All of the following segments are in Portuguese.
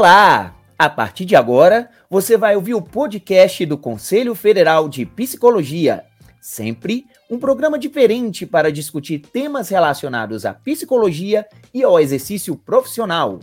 Olá! A partir de agora, você vai ouvir o podcast do Conselho Federal de Psicologia. Sempre um programa diferente para discutir temas relacionados à psicologia e ao exercício profissional.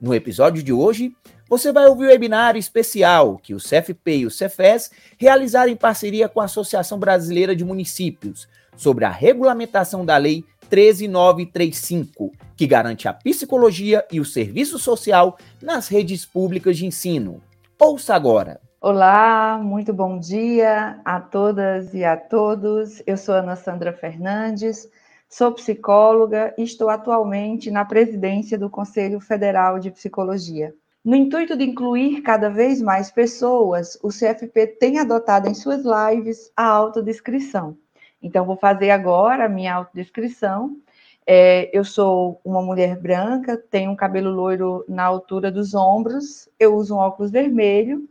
No episódio de hoje, você vai ouvir o webinário especial que o CFP e o Cefes realizaram em parceria com a Associação Brasileira de Municípios sobre a regulamentação da Lei 13935, que garante a psicologia e o serviço social nas redes públicas de ensino. Ouça agora. Olá, muito bom dia a todas e a todos. Eu sou Ana Sandra Fernandes, sou psicóloga e estou atualmente na presidência do Conselho Federal de Psicologia. No intuito de incluir cada vez mais pessoas, o CFP tem adotado em suas lives a autodescrição. Então, vou fazer agora a minha autodescrição. É, eu sou uma mulher branca, tenho um cabelo loiro na altura dos ombros, eu uso um óculos vermelho,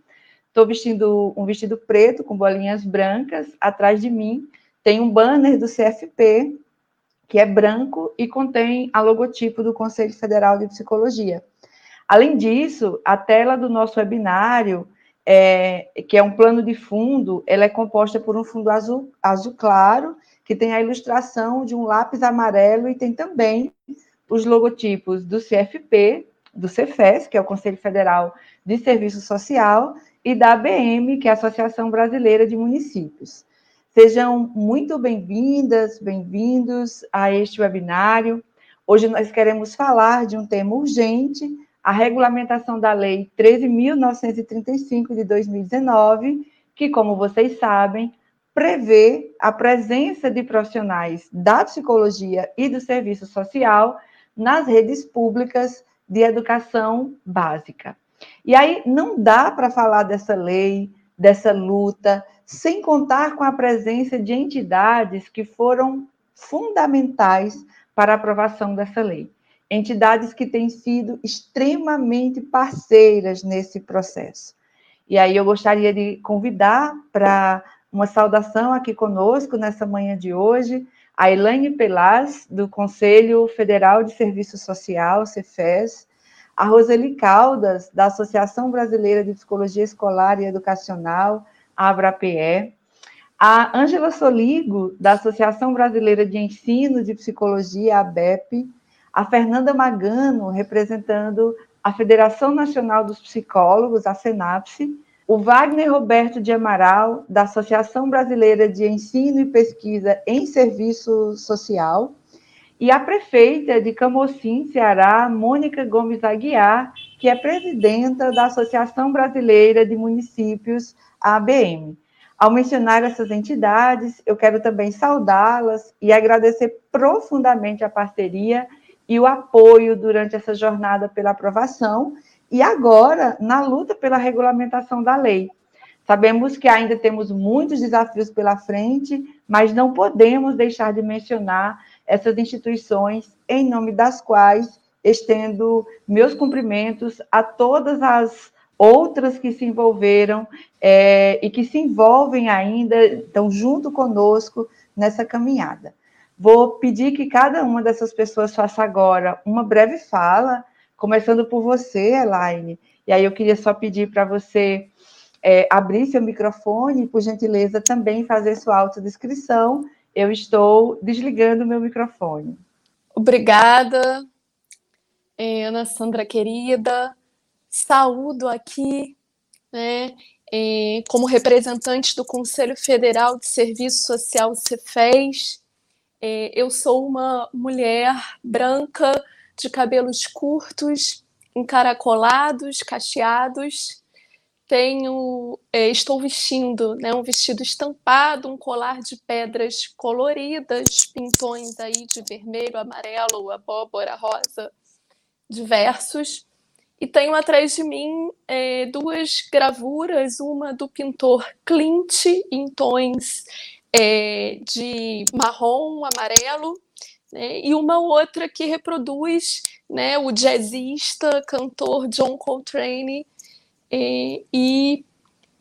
estou vestindo um vestido preto com bolinhas brancas. Atrás de mim tem um banner do CFP, que é branco e contém a logotipo do Conselho Federal de Psicologia. Além disso, a tela do nosso webinário é, que é um plano de fundo, ela é composta por um fundo azul, azul claro, que tem a ilustração de um lápis amarelo e tem também os logotipos do CFP, do CEFES, que é o Conselho Federal de Serviço Social, e da ABM, que é a Associação Brasileira de Municípios. Sejam muito bem-vindas, bem-vindos a este webinário. Hoje nós queremos falar de um tema urgente a regulamentação da Lei 13.935 de 2019, que, como vocês sabem, prevê a presença de profissionais da psicologia e do serviço social nas redes públicas de educação básica. E aí não dá para falar dessa lei, dessa luta, sem contar com a presença de entidades que foram fundamentais para a aprovação dessa lei entidades que têm sido extremamente parceiras nesse processo. E aí eu gostaria de convidar para uma saudação aqui conosco nessa manhã de hoje a Elaine Pelas, do Conselho Federal de Serviço Social, CEFES, a Roseli Caldas, da Associação Brasileira de Psicologia Escolar e Educacional, a ABRAPE, a Ângela Soligo, da Associação Brasileira de Ensino de Psicologia, ABEP, a Fernanda Magano, representando a Federação Nacional dos Psicólogos, a FENAPSE, o Wagner Roberto de Amaral, da Associação Brasileira de Ensino e Pesquisa em Serviço Social, e a prefeita de Camocim, Ceará, Mônica Gomes Aguiar, que é presidenta da Associação Brasileira de Municípios, ABM. Ao mencionar essas entidades, eu quero também saudá-las e agradecer profundamente a parceria e o apoio durante essa jornada pela aprovação e agora na luta pela regulamentação da lei. Sabemos que ainda temos muitos desafios pela frente, mas não podemos deixar de mencionar essas instituições em nome das quais estendo meus cumprimentos a todas as outras que se envolveram é, e que se envolvem ainda, estão junto conosco nessa caminhada. Vou pedir que cada uma dessas pessoas faça agora uma breve fala, começando por você, Elaine. E aí eu queria só pedir para você é, abrir seu microfone e, por gentileza, também fazer sua autodescrição. Eu estou desligando meu microfone. Obrigada, é, Ana Sandra querida. Saúdo aqui, né, é, como representante do Conselho Federal de Serviço Social CEFES, é, eu sou uma mulher branca de cabelos curtos, encaracolados, cacheados. Tenho, é, estou vestindo né, um vestido estampado, um colar de pedras coloridas, pintões aí de vermelho, amarelo, abóbora, rosa, diversos. E tenho atrás de mim é, duas gravuras, uma do pintor Clint em tons é, de marrom, amarelo, né, e uma outra que reproduz né, o jazzista, cantor John Coltrane, é, e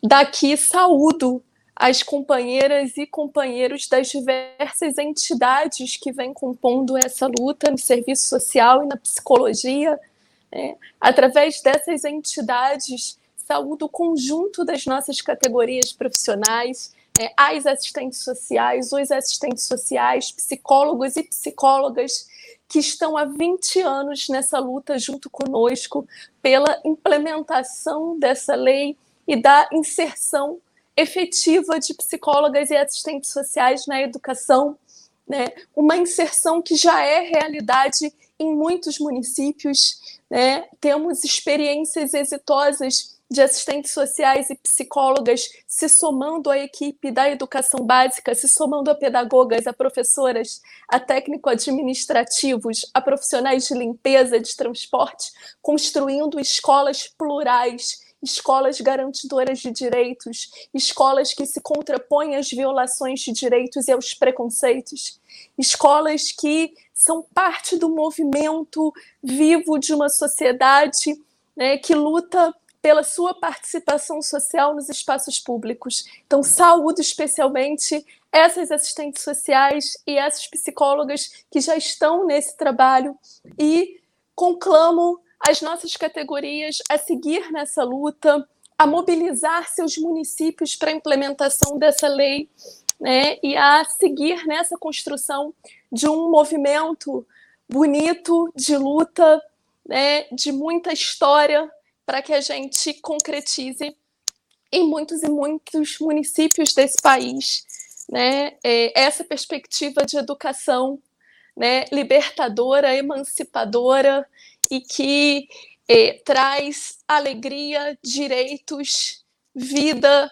daqui saúdo as companheiras e companheiros das diversas entidades que vêm compondo essa luta no serviço social e na psicologia. Né? Através dessas entidades, saúde o conjunto das nossas categorias profissionais, é, as assistentes sociais, os assistentes sociais, psicólogos e psicólogas que estão há 20 anos nessa luta junto conosco pela implementação dessa lei e da inserção efetiva de psicólogas e assistentes sociais na educação, né? uma inserção que já é realidade em muitos municípios. Né? Temos experiências exitosas de assistentes sociais e psicólogas se somando à equipe da educação básica, se somando a pedagogas, a professoras, a técnico-administrativos, a profissionais de limpeza, de transporte, construindo escolas plurais, escolas garantidoras de direitos, escolas que se contrapõem às violações de direitos e aos preconceitos, escolas que são parte do movimento vivo de uma sociedade né, que luta pela sua participação social nos espaços públicos. Então, saúdo especialmente essas assistentes sociais e essas psicólogas que já estão nesse trabalho e conclamo as nossas categorias a seguir nessa luta, a mobilizar seus municípios para a implementação dessa lei né, e a seguir nessa construção de um movimento bonito de luta, né, de muita história para que a gente concretize em muitos e muitos municípios desse país né, é, essa perspectiva de educação né, libertadora, emancipadora e que é, traz alegria, direitos, vida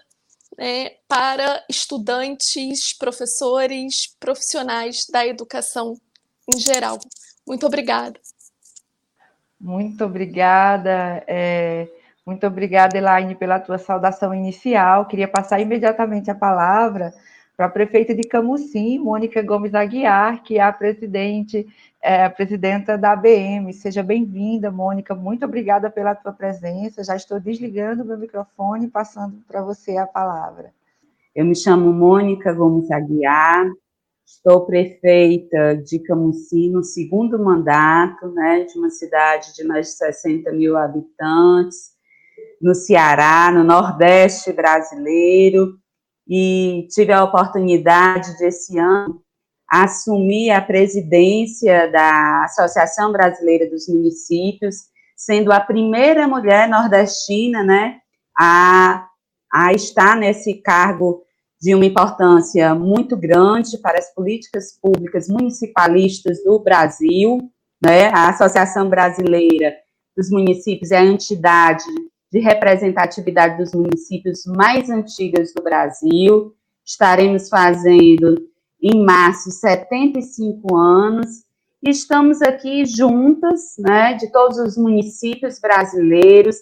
né, para estudantes, professores, profissionais da educação em geral. Muito obrigada. Muito obrigada. É, muito obrigada, Elaine, pela tua saudação inicial. Queria passar imediatamente a palavra para a prefeita de Camusim, Mônica Gomes Aguiar, que é a presidente, é, a presidenta da ABM. Seja bem-vinda, Mônica. Muito obrigada pela tua presença. Já estou desligando meu microfone e passando para você a palavra. Eu me chamo Mônica Gomes Aguiar, Estou prefeita de Camusim no segundo mandato, né, de uma cidade de mais de 60 mil habitantes, no Ceará, no Nordeste brasileiro, e tive a oportunidade de, esse ano, assumir a presidência da Associação Brasileira dos Municípios, sendo a primeira mulher nordestina, né, a, a estar nesse cargo de uma importância muito grande para as políticas públicas municipalistas do Brasil. Né? A Associação Brasileira dos Municípios é a entidade de representatividade dos municípios mais antigas do Brasil. Estaremos fazendo em março 75 anos. E estamos aqui juntas, né, de todos os municípios brasileiros,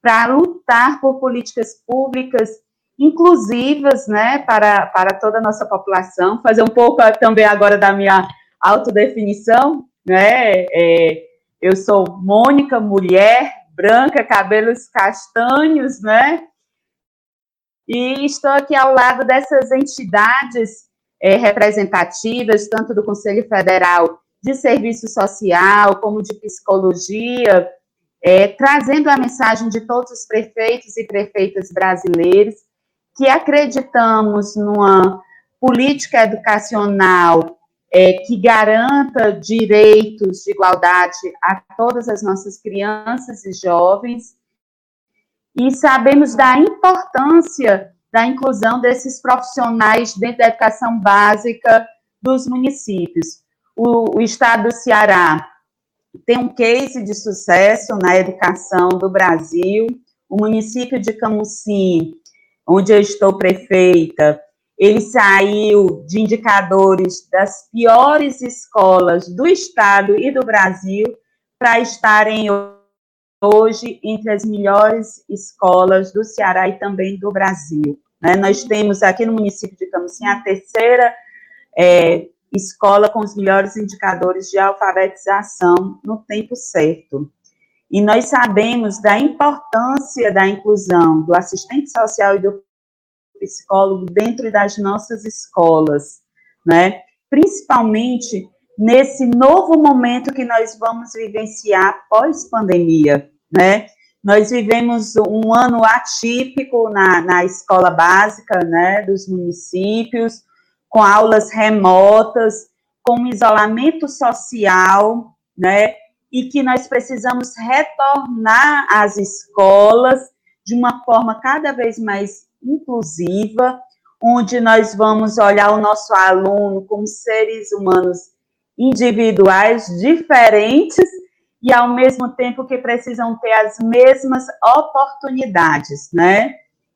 para lutar por políticas públicas inclusivas, né, para, para toda a nossa população, fazer um pouco também agora da minha autodefinição, né, é, eu sou Mônica, mulher, branca, cabelos castanhos, né, e estou aqui ao lado dessas entidades é, representativas, tanto do Conselho Federal de Serviço Social, como de Psicologia, é, trazendo a mensagem de todos os prefeitos e prefeitas brasileiros que acreditamos numa política educacional é, que garanta direitos de igualdade a todas as nossas crianças e jovens, e sabemos da importância da inclusão desses profissionais dentro da educação básica dos municípios. O, o estado do Ceará tem um case de sucesso na educação do Brasil, o município de Camusim onde eu estou prefeita, ele saiu de indicadores das piores escolas do estado e do Brasil para estarem hoje entre as melhores escolas do Ceará e também do Brasil. Né? Nós temos aqui no município de Camusim a terceira é, escola com os melhores indicadores de alfabetização no tempo certo. E nós sabemos da importância da inclusão do assistente social e do psicólogo dentro das nossas escolas, né? Principalmente nesse novo momento que nós vamos vivenciar pós-pandemia, né? Nós vivemos um ano atípico na, na escola básica, né, dos municípios, com aulas remotas, com isolamento social, né, e que nós precisamos retornar às escolas de uma forma cada vez mais inclusiva, onde nós vamos olhar o nosso aluno como seres humanos individuais diferentes e ao mesmo tempo que precisam ter as mesmas oportunidades, né?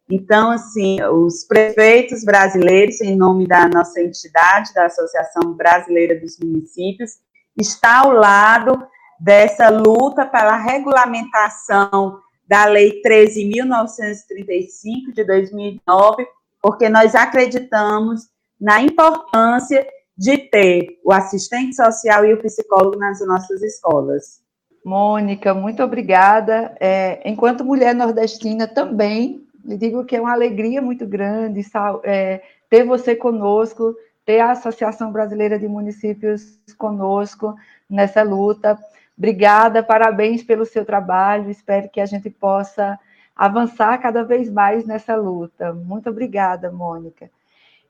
Então, assim, os prefeitos brasileiros, em nome da nossa entidade, da Associação Brasileira dos Municípios, está ao lado dessa luta pela regulamentação da Lei 13.935 de 2009, porque nós acreditamos na importância de ter o assistente social e o psicólogo nas nossas escolas. Mônica, muito obrigada. É, enquanto mulher nordestina também, lhe digo que é uma alegria muito grande é, ter você conosco, ter a Associação Brasileira de Municípios conosco nessa luta. Obrigada, parabéns pelo seu trabalho. Espero que a gente possa avançar cada vez mais nessa luta. Muito obrigada, Mônica.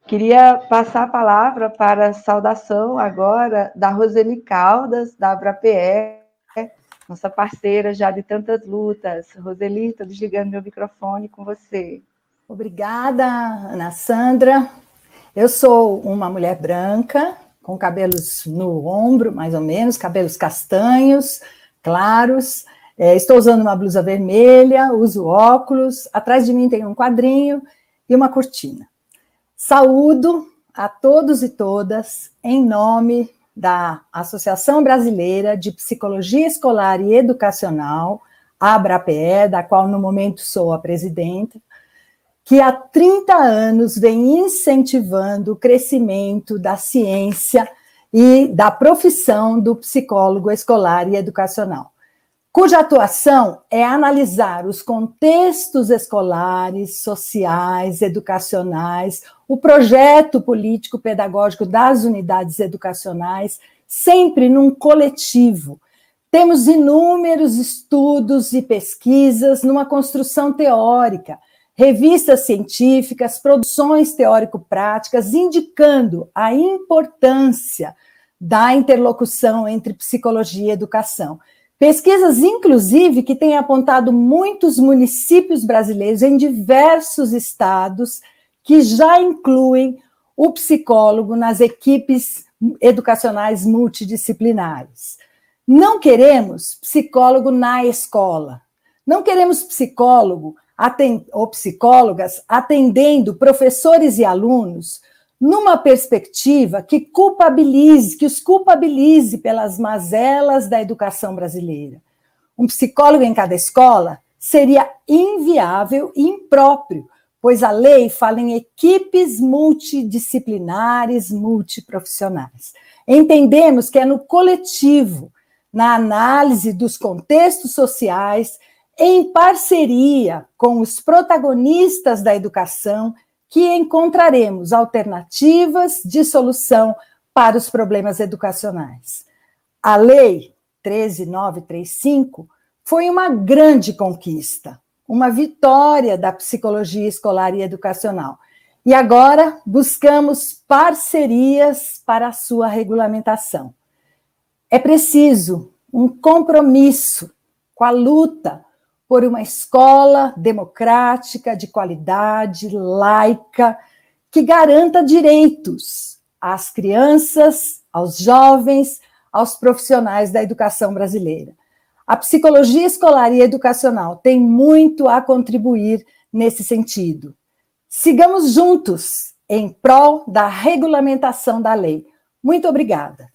Queria passar a palavra para a saudação agora da Roseli Caldas, da AbraPE, nossa parceira já de tantas lutas. Roseli, estou desligando meu microfone com você. Obrigada, Ana Sandra. Eu sou uma mulher branca, com cabelos no ombro, mais ou menos, cabelos castanhos, claros. É, estou usando uma blusa vermelha, uso óculos. Atrás de mim tem um quadrinho e uma cortina. Saúdo a todos e todas em nome da Associação Brasileira de Psicologia Escolar e Educacional, ABRAPE, da qual no momento sou a presidenta, que há 30 anos vem incentivando o crescimento da ciência e da profissão do psicólogo escolar e educacional cuja atuação é analisar os contextos escolares, sociais, educacionais, o projeto político-pedagógico das unidades educacionais, sempre num coletivo. Temos inúmeros estudos e pesquisas numa construção teórica, revistas científicas, produções teórico-práticas, indicando a importância da interlocução entre psicologia e educação. Pesquisas, inclusive, que têm apontado muitos municípios brasileiros em diversos estados que já incluem o psicólogo nas equipes educacionais multidisciplinares. Não queremos psicólogo na escola. Não queremos psicólogo ou psicólogas atendendo professores e alunos numa perspectiva que culpabilize, que os culpabilize pelas mazelas da educação brasileira. Um psicólogo em cada escola seria inviável e impróprio, pois a lei fala em equipes multidisciplinares, multiprofissionais. Entendemos que é no coletivo, na análise dos contextos sociais, em parceria com os protagonistas da educação que encontraremos alternativas de solução para os problemas educacionais. A Lei 13935 foi uma grande conquista, uma vitória da psicologia escolar e educacional. E agora buscamos parcerias para a sua regulamentação. É preciso um compromisso com a luta por uma escola democrática, de qualidade, laica, que garanta direitos às crianças, aos jovens, aos profissionais da educação brasileira. A psicologia escolar e educacional tem muito a contribuir nesse sentido. Sigamos juntos em prol da regulamentação da lei. Muito obrigada.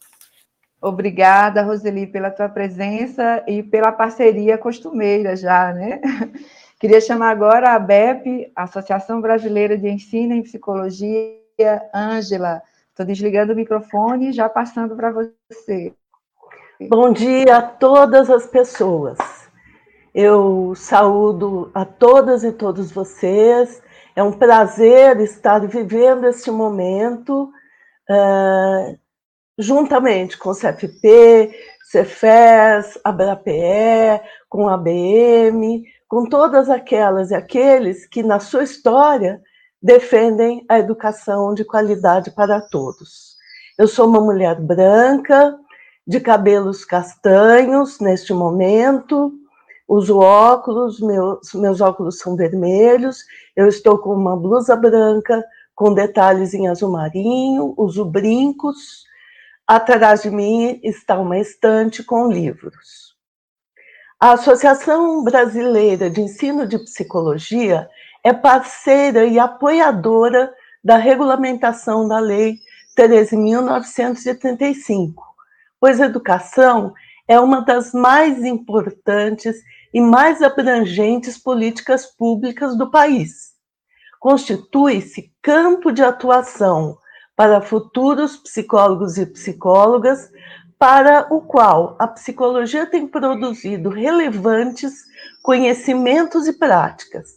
Obrigada, Roseli, pela tua presença e pela parceria costumeira já, né? Queria chamar agora a BEP, Associação Brasileira de Ensino em Psicologia, Ângela. Estou desligando o microfone e já passando para você. Bom dia a todas as pessoas. Eu saúdo a todas e todos vocês É um prazer estar vivendo este momento juntamente com o CFP, Cefes, ABRAPE, com a ABM, com todas aquelas e aqueles que, na sua história, defendem a educação de qualidade para todos. Eu sou uma mulher branca, de cabelos castanhos neste momento, uso óculos, meus, meus óculos são vermelhos, eu estou com uma blusa branca com detalhes em azul marinho, uso brincos, Atrás de mim está uma estante com livros. A Associação Brasileira de Ensino de Psicologia é parceira e apoiadora da regulamentação da Lei 13.935, pois a educação é uma das mais importantes e mais abrangentes políticas públicas do país. Constitui-se campo de atuação para futuros psicólogos e psicólogas, para o qual a psicologia tem produzido relevantes conhecimentos e práticas,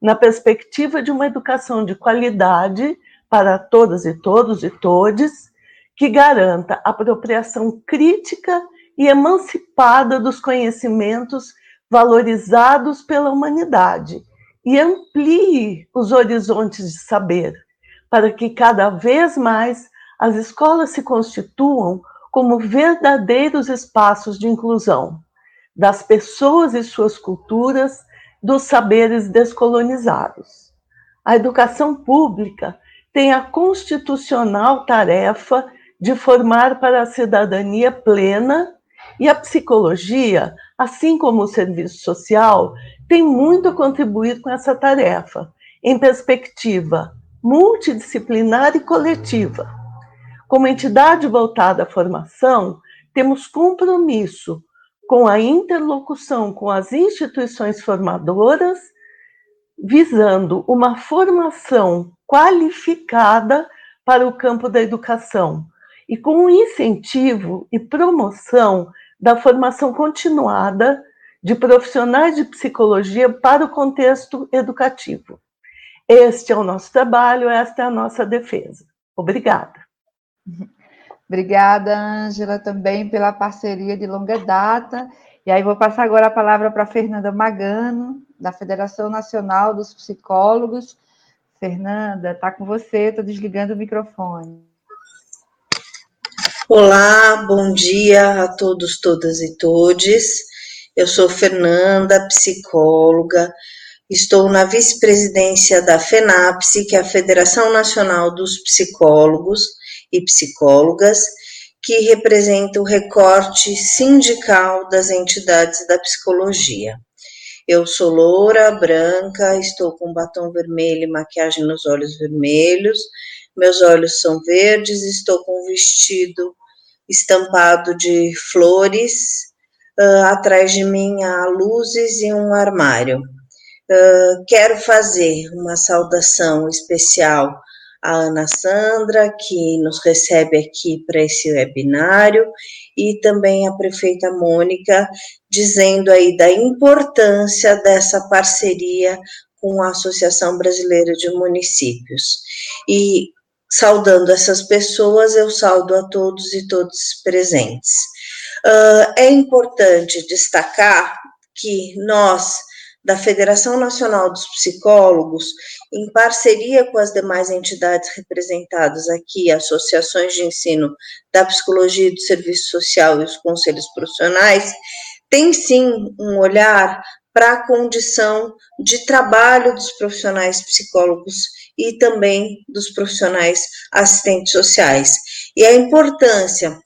na perspectiva de uma educação de qualidade para todas e todos e todes, que garanta apropriação crítica e emancipada dos conhecimentos valorizados pela humanidade e amplie os horizontes de saber, para que cada vez mais as escolas se constituam como verdadeiros espaços de inclusão das pessoas e suas culturas, dos saberes descolonizados. A educação pública tem a constitucional tarefa de formar para a cidadania plena e a psicologia, assim como o serviço social, tem muito a contribuir com essa tarefa, em perspectiva multidisciplinar e coletiva. Como entidade voltada à formação, temos compromisso com a interlocução com as instituições formadoras, visando uma formação qualificada para o campo da educação e com o incentivo e promoção da formação continuada de profissionais de psicologia para o contexto educativo. Este é o nosso trabalho, esta é a nossa defesa. Obrigada. Obrigada, Ângela, também pela parceria de longa data. E aí vou passar agora a palavra para Fernanda Magano, da Federação Nacional dos Psicólogos. Fernanda, está com você, estou desligando o microfone. Olá, bom dia a todos, todas e todes. Eu sou Fernanda, psicóloga, Estou na vice-presidência da FENAPSE, que é a Federação Nacional dos Psicólogos e Psicólogas, que representa o recorte sindical das entidades da psicologia. Eu sou loura, branca, estou com batom vermelho e maquiagem nos olhos vermelhos, meus olhos são verdes, estou com um vestido estampado de flores, uh, atrás de mim há luzes e um armário. Uh, quero fazer uma saudação especial à Ana Sandra, que nos recebe aqui para esse webinário, e também a prefeita Mônica, dizendo aí da importância dessa parceria com a Associação Brasileira de Municípios. E saudando essas pessoas, eu saldo a todos e todos presentes. Uh, é importante destacar que nós, da Federação Nacional dos Psicólogos, em parceria com as demais entidades representadas aqui, associações de ensino da psicologia e do serviço social e os conselhos profissionais, tem sim um olhar para a condição de trabalho dos profissionais psicólogos e também dos profissionais assistentes sociais. E a importância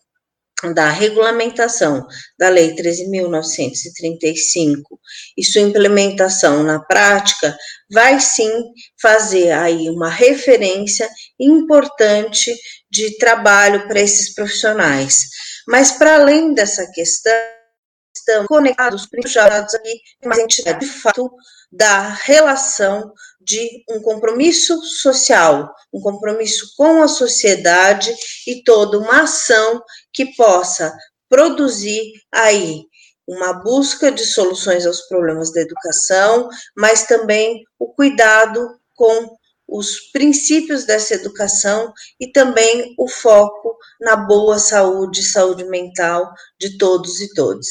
da regulamentação da Lei 13.935 e sua implementação na prática vai sim fazer aí uma referência importante de trabalho para esses profissionais. Mas para além dessa questão, estamos conectados, privilegiados aqui, mais entidade de fato da relação de um compromisso social, um compromisso com a sociedade e toda uma ação que possa produzir aí uma busca de soluções aos problemas da educação, mas também o cuidado com os princípios dessa educação e também o foco na boa saúde, saúde mental de todos e todas.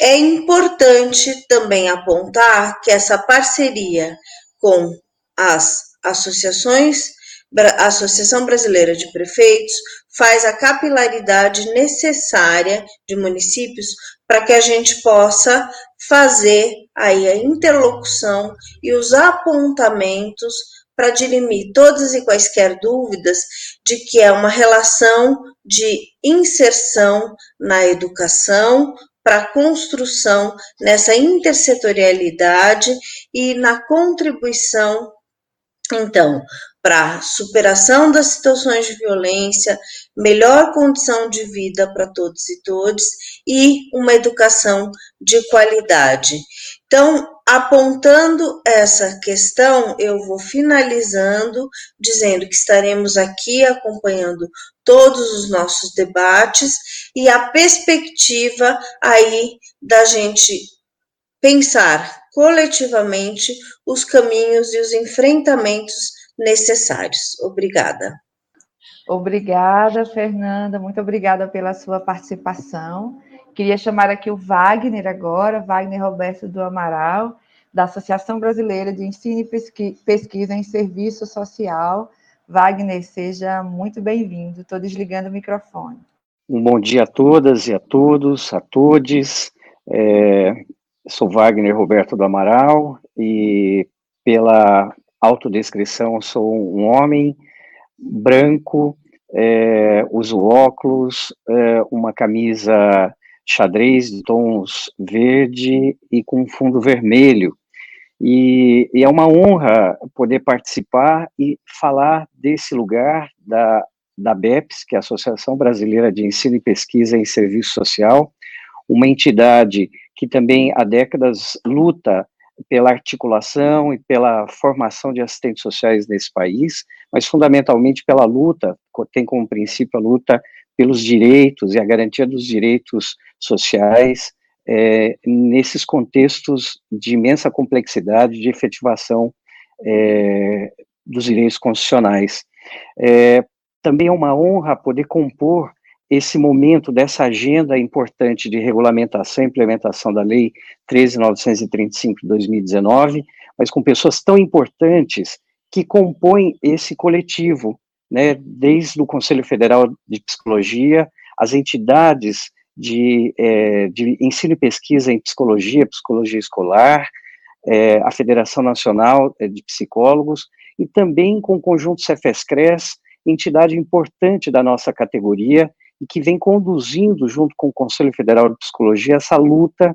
É importante também apontar que essa parceria com as associações, a Associação Brasileira de Prefeitos faz a capilaridade necessária de municípios para que a gente possa fazer aí a interlocução e os apontamentos para dirimir todas e quaisquer dúvidas de que é uma relação de inserção na educação para construção nessa intersetorialidade e na contribuição então para superação das situações de violência, melhor condição de vida para todos e todas e uma educação de qualidade. Então, apontando essa questão, eu vou finalizando dizendo que estaremos aqui acompanhando todos os nossos debates e a perspectiva aí da gente pensar coletivamente os caminhos e os enfrentamentos necessários. Obrigada. Obrigada, Fernanda. Muito obrigada pela sua participação. Queria chamar aqui o Wagner agora, Wagner Roberto do Amaral, da Associação Brasileira de Ensino e Pesquisa em Serviço Social. Wagner, seja muito bem-vindo. Estou desligando o microfone. Um bom dia a todas e a todos, a todes. É, sou Wagner Roberto do Amaral e pela autodescrição, sou um homem branco, é, uso óculos, é, uma camisa xadrez de tons verde e com fundo vermelho. E, e, é uma honra poder participar e falar desse lugar da, da BEPS, que é a Associação Brasileira de Ensino e Pesquisa em Serviço Social, uma entidade que também há décadas luta pela articulação e pela formação de assistentes sociais nesse país, mas fundamentalmente pela luta, tem como princípio a luta pelos direitos e a garantia dos direitos sociais é, nesses contextos de imensa complexidade de efetivação é, dos direitos constitucionais. É, também é uma honra poder compor esse momento dessa agenda importante de regulamentação e implementação da Lei 13.935 de 2019, mas com pessoas tão importantes que compõem esse coletivo, né, desde o Conselho Federal de Psicologia, as entidades de, é, de ensino e pesquisa em psicologia, psicologia escolar, é, a Federação Nacional é, de Psicólogos, e também com o conjunto Cefescres, entidade importante da nossa categoria, e que vem conduzindo, junto com o Conselho Federal de Psicologia, essa luta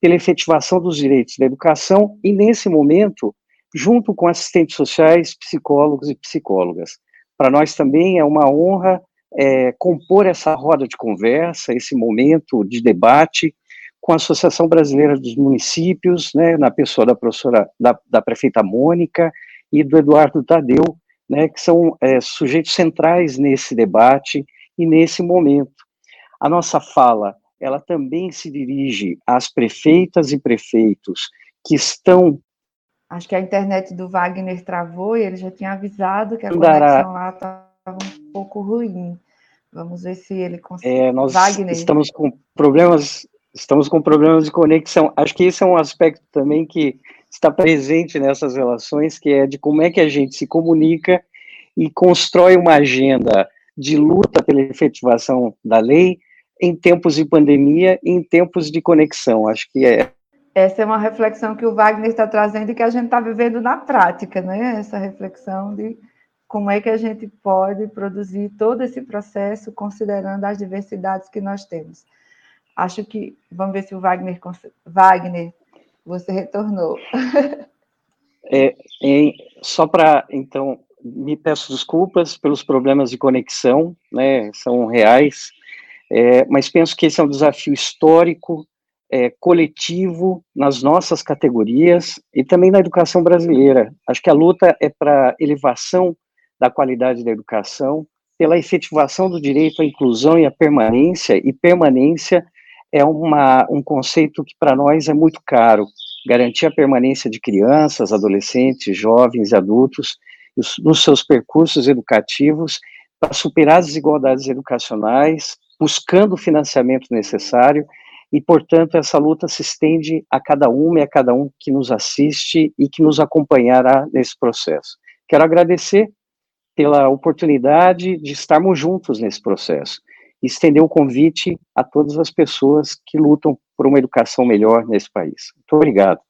pela efetivação dos direitos da educação e, nesse momento, junto com assistentes sociais, psicólogos e psicólogas. Para nós também é uma honra é, compor essa roda de conversa, esse momento de debate com a Associação Brasileira dos Municípios, né, na pessoa da professora, da, da prefeita Mônica e do Eduardo Tadeu, né, que são é, sujeitos centrais nesse debate e nesse momento. A nossa fala, ela também se dirige às prefeitas e prefeitos que estão Acho que a internet do Wagner travou e ele já tinha avisado que a conexão lá estava um pouco ruim. Vamos ver se ele consegue. É, nós Wagner. estamos com problemas, estamos com problemas de conexão. Acho que esse é um aspecto também que está presente nessas relações, que é de como é que a gente se comunica e constrói uma agenda de luta pela efetivação da lei em tempos de pandemia e em tempos de conexão. Acho que é. Essa é uma reflexão que o Wagner está trazendo e que a gente está vivendo na prática, né? Essa reflexão de como é que a gente pode produzir todo esse processo considerando as diversidades que nós temos. Acho que vamos ver se o Wagner Wagner você retornou. É, só para então me peço desculpas pelos problemas de conexão, né, são reais, é, mas penso que esse é um desafio histórico, é, coletivo, nas nossas categorias e também na educação brasileira. Acho que a luta é para elevação da qualidade da educação, pela efetivação do direito à inclusão e à permanência, e permanência é uma, um conceito que para nós é muito caro, garantir a permanência de crianças, adolescentes, jovens e adultos nos seus percursos educativos para superar as desigualdades educacionais, buscando o financiamento necessário e, portanto, essa luta se estende a cada uma e a cada um que nos assiste e que nos acompanhará nesse processo. Quero agradecer pela oportunidade de estarmos juntos nesse processo estender o convite a todas as pessoas que lutam por uma educação melhor nesse país. Muito obrigado.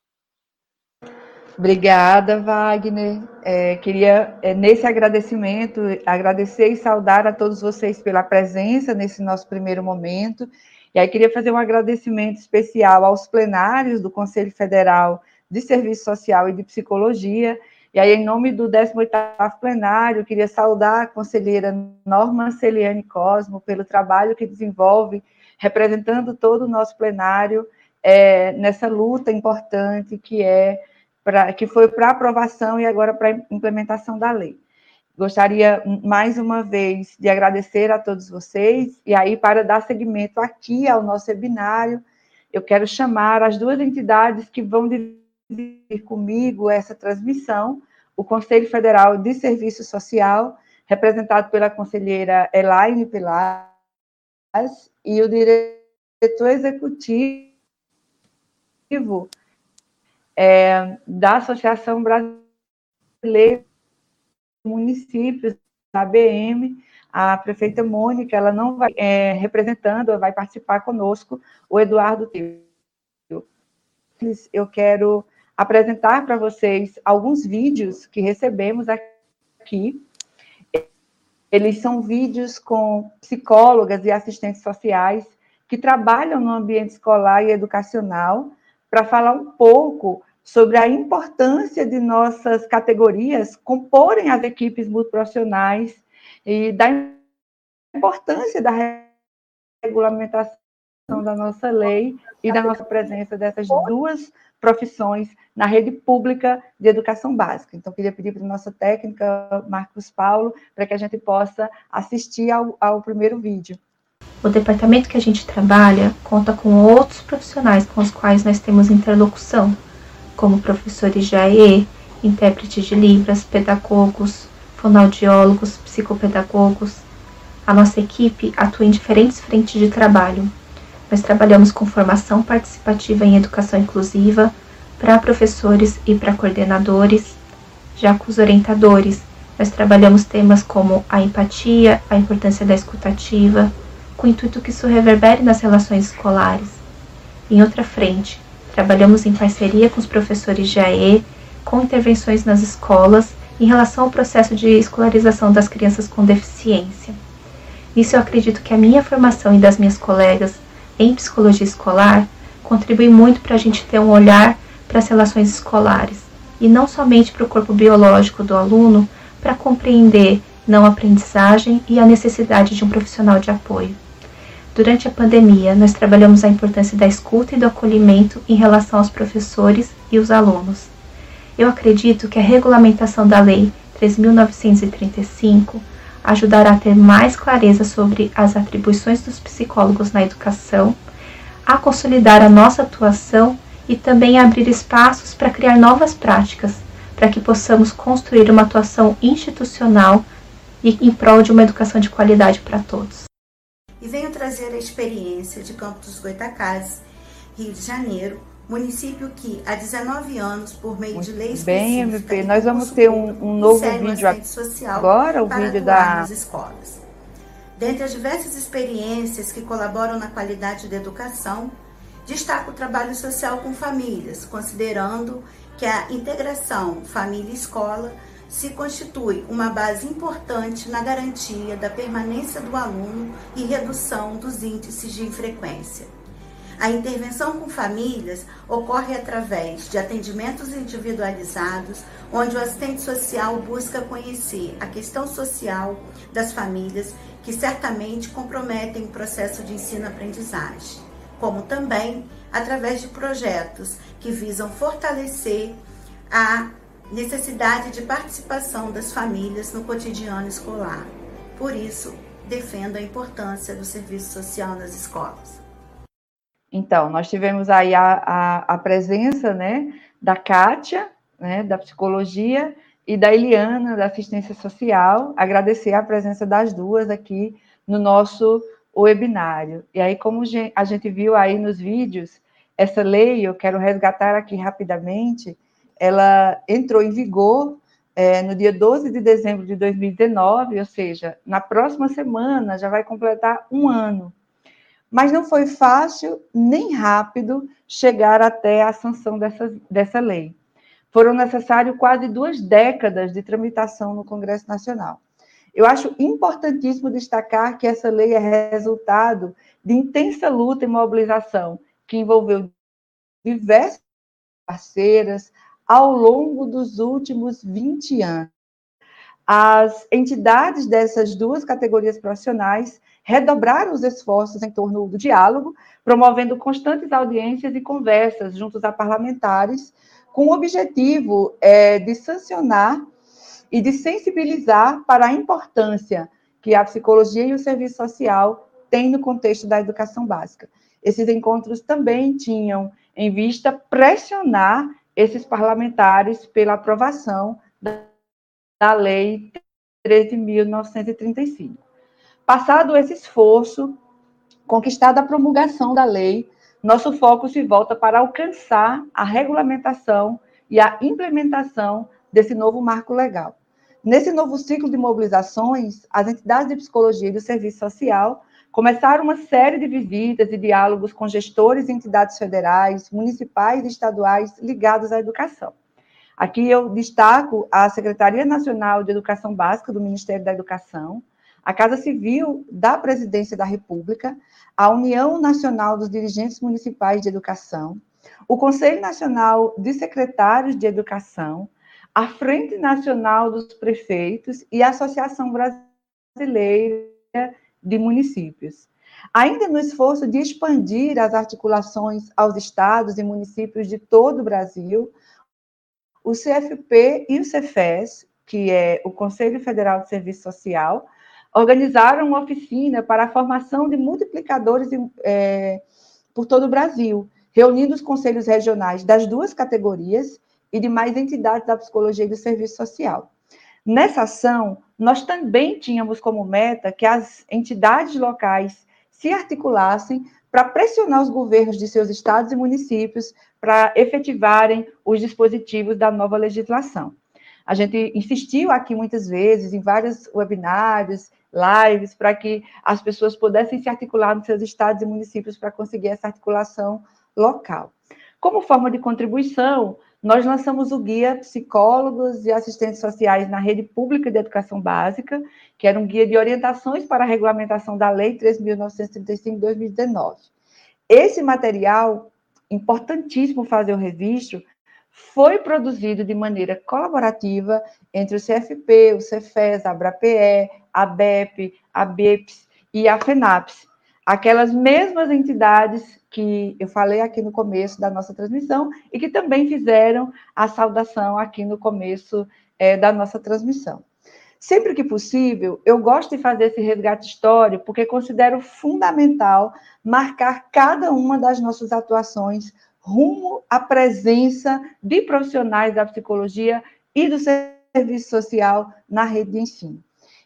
Obrigada, Wagner. É, queria, é, nesse agradecimento, agradecer e saudar a todos vocês pela presença nesse nosso primeiro momento. E aí queria fazer um agradecimento especial aos plenários do Conselho Federal de Serviço Social e de Psicologia. E aí, em nome do 18º plenário, queria saudar a conselheira Norma Celiane Cosmo pelo trabalho que desenvolve, representando todo o nosso plenário é, nessa luta importante que é pra, que foi para aprovação e agora para implementação da lei. Gostaria mais uma vez de agradecer a todos vocês, e aí, para dar seguimento aqui ao nosso webinário, eu quero chamar as duas entidades que vão comigo essa transmissão: o Conselho Federal de Serviço Social, representado pela conselheira Elaine Pilar, e o diretor executivo é, da Associação Brasileira municípios, da ABM, a prefeita Mônica, ela não vai é, representando, vai participar conosco, o Eduardo. Eu quero apresentar para vocês alguns vídeos que recebemos aqui. Eles são vídeos com psicólogas e assistentes sociais que trabalham no ambiente escolar e educacional para falar um pouco sobre a importância de nossas categorias comporem as equipes multiprofissionais e da importância da regulamentação da nossa lei e da nossa presença dessas duas profissões na rede pública de educação básica. Então, queria pedir para a nossa técnica, Marcos Paulo, para que a gente possa assistir ao, ao primeiro vídeo. O departamento que a gente trabalha conta com outros profissionais com os quais nós temos interlocução, como professores de AE, intérpretes de Libras, pedagogos, fonoaudiólogos, psicopedagogos. A nossa equipe atua em diferentes frentes de trabalho. Nós trabalhamos com formação participativa em educação inclusiva para professores e para coordenadores. Já com os orientadores, nós trabalhamos temas como a empatia, a importância da escutativa, com o intuito que isso reverbere nas relações escolares. Em outra frente, Trabalhamos em parceria com os professores de AE, com intervenções nas escolas em relação ao processo de escolarização das crianças com deficiência. Nisso eu acredito que a minha formação e das minhas colegas em psicologia escolar contribui muito para a gente ter um olhar para as relações escolares e não somente para o corpo biológico do aluno, para compreender não aprendizagem e a necessidade de um profissional de apoio. Durante a pandemia, nós trabalhamos a importância da escuta e do acolhimento em relação aos professores e os alunos. Eu acredito que a regulamentação da Lei 3.935 ajudará a ter mais clareza sobre as atribuições dos psicólogos na educação, a consolidar a nossa atuação e também abrir espaços para criar novas práticas, para que possamos construir uma atuação institucional e em prol de uma educação de qualidade para todos. E venho trazer a experiência de Campos dos Goitacazes, Rio de Janeiro, município que há 19 anos, por meio Muito de leis bem, MP, nós vamos ter um, um novo vídeo agora, o vídeo da nas escolas. Dentre as diversas experiências que colaboram na qualidade da educação, destaco o trabalho social com famílias, considerando que a integração família-escola se constitui uma base importante na garantia da permanência do aluno e redução dos índices de infrequência. A intervenção com famílias ocorre através de atendimentos individualizados, onde o assistente social busca conhecer a questão social das famílias que certamente comprometem o processo de ensino-aprendizagem, como também através de projetos que visam fortalecer a necessidade de participação das famílias no cotidiano escolar. Por isso, defendo a importância do serviço social nas escolas. Então, nós tivemos aí a, a, a presença né, da Kátia, né, da psicologia, e da Eliana, da assistência social, agradecer a presença das duas aqui no nosso webinário. E aí, como a gente viu aí nos vídeos, essa lei, eu quero resgatar aqui rapidamente, ela entrou em vigor é, no dia 12 de dezembro de 2019, ou seja, na próxima semana já vai completar um ano. Mas não foi fácil nem rápido chegar até a sanção dessa, dessa lei. Foram necessárias quase duas décadas de tramitação no Congresso Nacional. Eu acho importantíssimo destacar que essa lei é resultado de intensa luta e mobilização que envolveu diversas parceiras ao longo dos últimos 20 anos. As entidades dessas duas categorias profissionais redobraram os esforços em torno do diálogo, promovendo constantes audiências e conversas juntos a parlamentares, com o objetivo é, de sancionar e de sensibilizar para a importância que a psicologia e o serviço social têm no contexto da educação básica. Esses encontros também tinham em vista pressionar esses parlamentares pela aprovação da Lei 13.935. Passado esse esforço, conquistada a promulgação da lei, nosso foco se volta para alcançar a regulamentação e a implementação desse novo marco legal. Nesse novo ciclo de mobilizações, as entidades de psicologia e do serviço social começaram uma série de visitas e diálogos com gestores e entidades federais, municipais e estaduais ligados à educação. Aqui eu destaco a Secretaria Nacional de Educação Básica do Ministério da Educação, a Casa Civil da Presidência da República, a União Nacional dos Dirigentes Municipais de Educação, o Conselho Nacional de Secretários de Educação, a Frente Nacional dos Prefeitos e a Associação Brasileira de municípios. Ainda no esforço de expandir as articulações aos estados e municípios de todo o Brasil, o CFP e o Cefes, que é o Conselho Federal de Serviço Social, organizaram uma oficina para a formação de multiplicadores é, por todo o Brasil, reunindo os conselhos regionais das duas categorias e de mais entidades da psicologia e do serviço social. Nessa ação, nós também tínhamos como meta que as entidades locais se articulassem para pressionar os governos de seus estados e municípios para efetivarem os dispositivos da nova legislação. A gente insistiu aqui muitas vezes, em vários webinários, lives, para que as pessoas pudessem se articular nos seus estados e municípios para conseguir essa articulação local. Como forma de contribuição, nós lançamos o guia Psicólogos e Assistentes Sociais na Rede Pública de Educação Básica, que era um guia de orientações para a regulamentação da Lei 3.935 de 2019. Esse material, importantíssimo fazer o registro, foi produzido de maneira colaborativa entre o CFP, o Cefes, a ABRAPE, a BEP, a BEPS e a FENAPS, aquelas mesmas entidades que eu falei aqui no começo da nossa transmissão e que também fizeram a saudação aqui no começo é, da nossa transmissão. Sempre que possível, eu gosto de fazer esse resgate histórico porque considero fundamental marcar cada uma das nossas atuações rumo à presença de profissionais da psicologia e do serviço social na rede de ensino.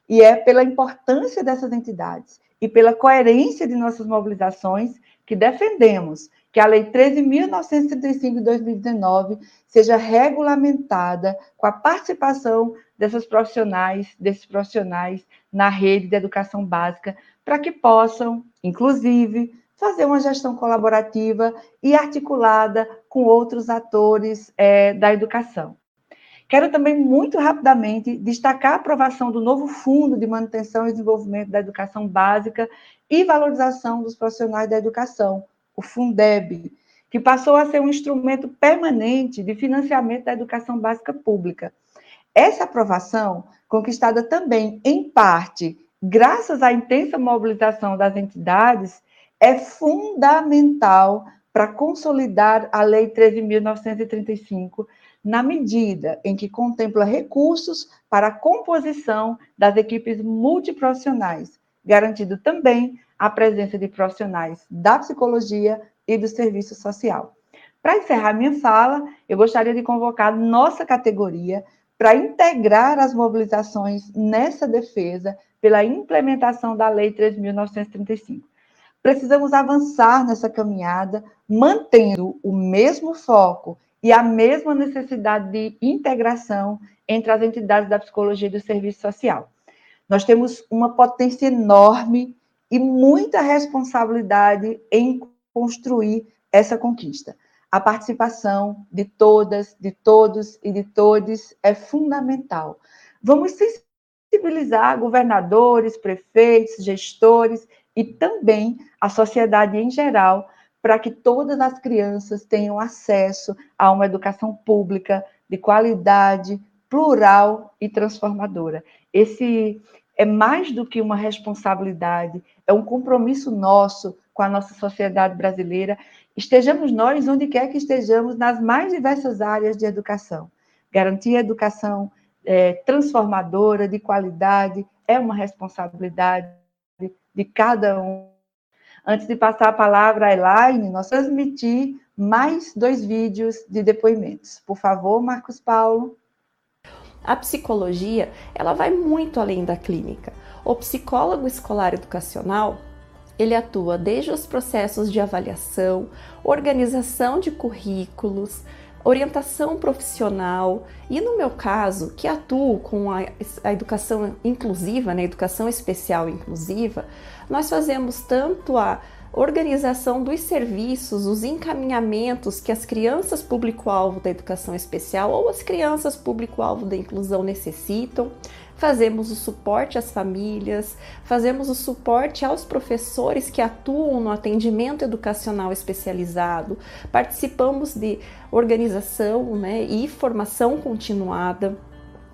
E é pela importância dessas entidades e pela coerência de nossas mobilizações que defendemos que a Lei 13.935 de 2019 seja regulamentada com a participação dessas profissionais, desses profissionais na rede de educação básica, para que possam, inclusive, fazer uma gestão colaborativa e articulada com outros atores é, da educação. Quero também, muito rapidamente, destacar a aprovação do novo Fundo de Manutenção e Desenvolvimento da Educação Básica e Valorização dos Profissionais da Educação, o Fundeb, que passou a ser um instrumento permanente de financiamento da educação básica pública. Essa aprovação, conquistada também, em parte, graças à intensa mobilização das entidades, é fundamental para consolidar a Lei 13.935 na medida em que contempla recursos para a composição das equipes multiprofissionais, garantindo também a presença de profissionais da psicologia e do serviço social. Para encerrar minha fala, eu gostaria de convocar nossa categoria para integrar as mobilizações nessa defesa pela implementação da Lei 3.935. Precisamos avançar nessa caminhada, mantendo o mesmo foco e a mesma necessidade de integração entre as entidades da psicologia e do serviço social. Nós temos uma potência enorme e muita responsabilidade em construir essa conquista. A participação de todas, de todos e de todes é fundamental. Vamos sensibilizar governadores, prefeitos, gestores e também a sociedade em geral para que todas as crianças tenham acesso a uma educação pública de qualidade, plural e transformadora. Esse é mais do que uma responsabilidade, é um compromisso nosso com a nossa sociedade brasileira. Estejamos nós onde quer que estejamos, nas mais diversas áreas de educação. Garantir a educação é, transformadora, de qualidade, é uma responsabilidade de cada um. Antes de passar a palavra à Elaine, nós transmitir mais dois vídeos de depoimentos. Por favor, Marcos Paulo. A psicologia, ela vai muito além da clínica. O psicólogo escolar educacional, ele atua desde os processos de avaliação, organização de currículos, orientação profissional. E, no meu caso, que atuo com a, a educação inclusiva, né, educação especial inclusiva, nós fazemos tanto a organização dos serviços, os encaminhamentos que as crianças público-alvo da educação especial ou as crianças público-alvo da inclusão necessitam, fazemos o suporte às famílias, fazemos o suporte aos professores que atuam no atendimento educacional especializado, participamos de organização né, e formação continuada.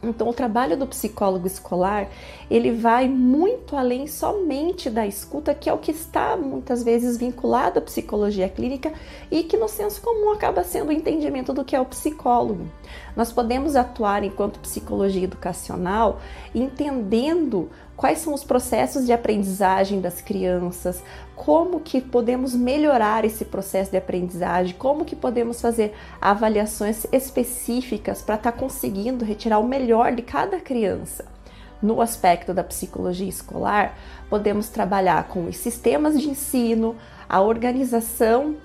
Então, o trabalho do psicólogo escolar, ele vai muito além somente da escuta, que é o que está muitas vezes vinculado à psicologia clínica e que no senso comum acaba sendo o entendimento do que é o psicólogo. Nós podemos atuar enquanto psicologia educacional entendendo quais são os processos de aprendizagem das crianças, como que podemos melhorar esse processo de aprendizagem, como que podemos fazer avaliações específicas para estar tá conseguindo retirar o melhor de cada criança. No aspecto da psicologia escolar, podemos trabalhar com os sistemas de ensino, a organização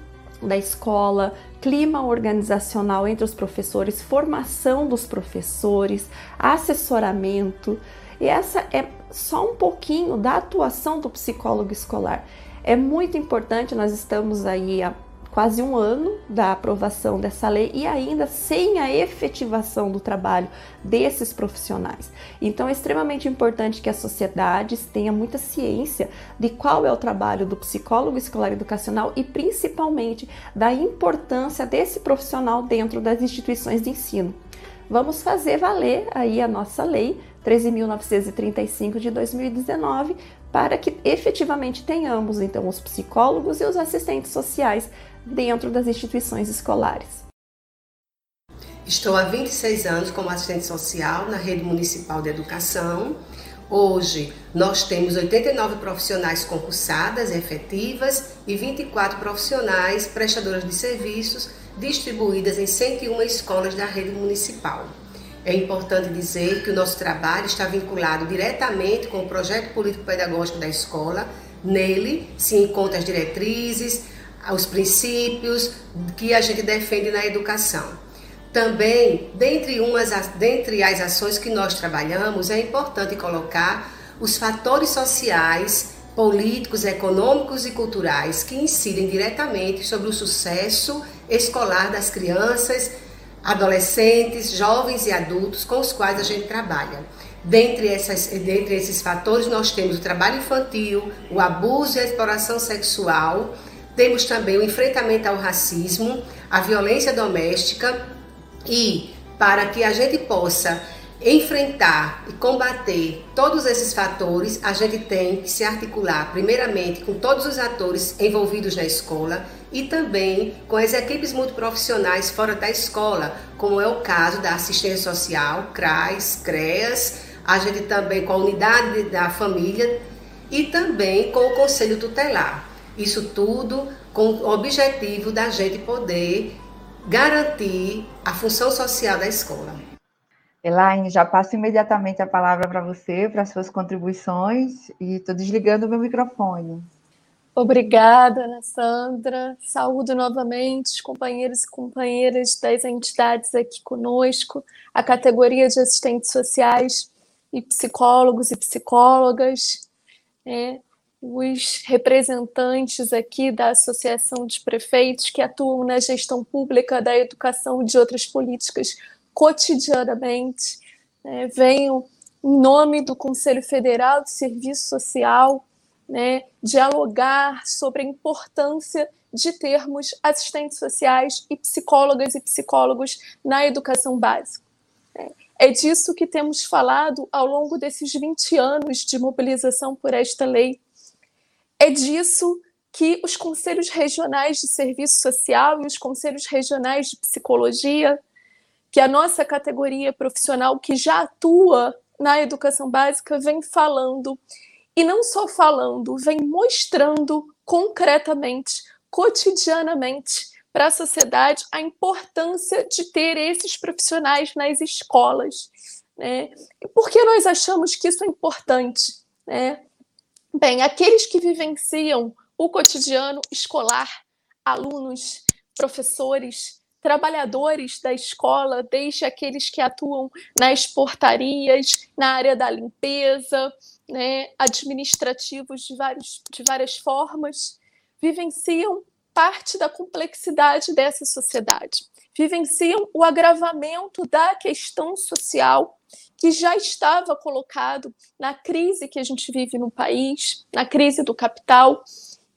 da escola, clima organizacional entre os professores, formação dos professores, assessoramento. E essa é só um pouquinho da atuação do psicólogo escolar. É muito importante, nós estamos aí há quase um ano da aprovação dessa lei e ainda sem a efetivação do trabalho desses profissionais. Então é extremamente importante que a sociedade tenha muita ciência de qual é o trabalho do psicólogo escolar educacional e principalmente da importância desse profissional dentro das instituições de ensino. Vamos fazer valer aí a nossa lei 13.935 de 2019 para que efetivamente tenhamos então os psicólogos e os assistentes sociais dentro das instituições escolares. Estou há 26 anos como assistente social na rede municipal de educação. Hoje nós temos 89 profissionais concursadas efetivas e 24 profissionais prestadoras de serviços distribuídas em 101 escolas da rede municipal. É importante dizer que o nosso trabalho está vinculado diretamente com o projeto político-pedagógico da escola. Nele se encontram as diretrizes, os princípios que a gente defende na educação. Também, dentre, umas, dentre as ações que nós trabalhamos, é importante colocar os fatores sociais, políticos, econômicos e culturais que incidem diretamente sobre o sucesso escolar das crianças adolescentes, jovens e adultos com os quais a gente trabalha. Dentre, essas, dentre esses fatores, nós temos o trabalho infantil, o abuso e a exploração sexual, temos também o enfrentamento ao racismo, a violência doméstica e para que a gente possa enfrentar e combater todos esses fatores, a gente tem que se articular, primeiramente, com todos os atores envolvidos na escola e também com as equipes multiprofissionais fora da escola, como é o caso da assistência social, CRAS, CREAS, a gente também com a unidade da família e também com o conselho tutelar. Isso tudo com o objetivo da gente poder garantir a função social da escola. Elaine, já passo imediatamente a palavra para você, para suas contribuições, e estou desligando o meu microfone. Obrigada, Ana Sandra. Saúdo novamente os companheiros e companheiras das entidades aqui conosco, a categoria de assistentes sociais e psicólogos e psicólogas, né, os representantes aqui da Associação de Prefeitos que atuam na gestão pública da educação e de outras políticas cotidianamente. Né, venho em nome do Conselho Federal de Serviço Social né, dialogar sobre a importância de termos assistentes sociais e psicólogas e psicólogos na educação básica. É disso que temos falado ao longo desses 20 anos de mobilização por esta lei. É disso que os conselhos regionais de serviço social e os conselhos regionais de psicologia, que a nossa categoria profissional que já atua na educação básica vem falando e não só falando, vem mostrando concretamente, cotidianamente, para a sociedade a importância de ter esses profissionais nas escolas. Né? E por que nós achamos que isso é importante? Né? Bem, aqueles que vivenciam o cotidiano escolar, alunos, professores, trabalhadores da escola, desde aqueles que atuam nas portarias, na área da limpeza, né, administrativos de, vários, de várias formas, vivenciam parte da complexidade dessa sociedade, vivenciam o agravamento da questão social que já estava colocado na crise que a gente vive no país, na crise do capital,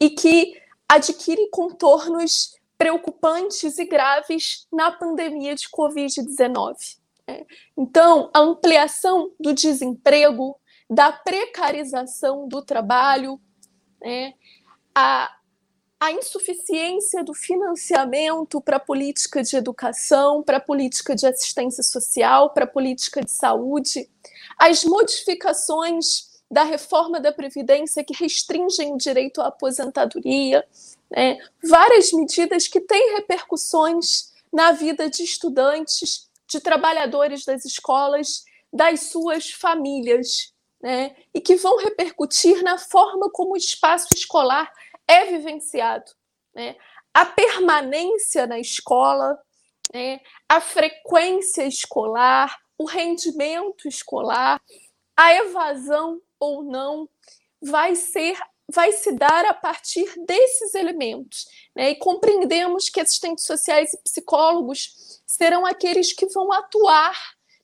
e que adquire contornos preocupantes e graves na pandemia de Covid-19. Né. Então, a ampliação do desemprego, da precarização do trabalho, né, a, a insuficiência do financiamento para a política de educação, para a política de assistência social, para a política de saúde, as modificações da reforma da Previdência que restringem o direito à aposentadoria, né, várias medidas que têm repercussões na vida de estudantes, de trabalhadores das escolas, das suas famílias né, e que vão repercutir na forma como o espaço escolar é vivenciado. Né? A permanência na escola, né, a frequência escolar, o rendimento escolar, a evasão ou não vai ser vai se dar a partir desses elementos. Né? E compreendemos que assistentes sociais e psicólogos serão aqueles que vão atuar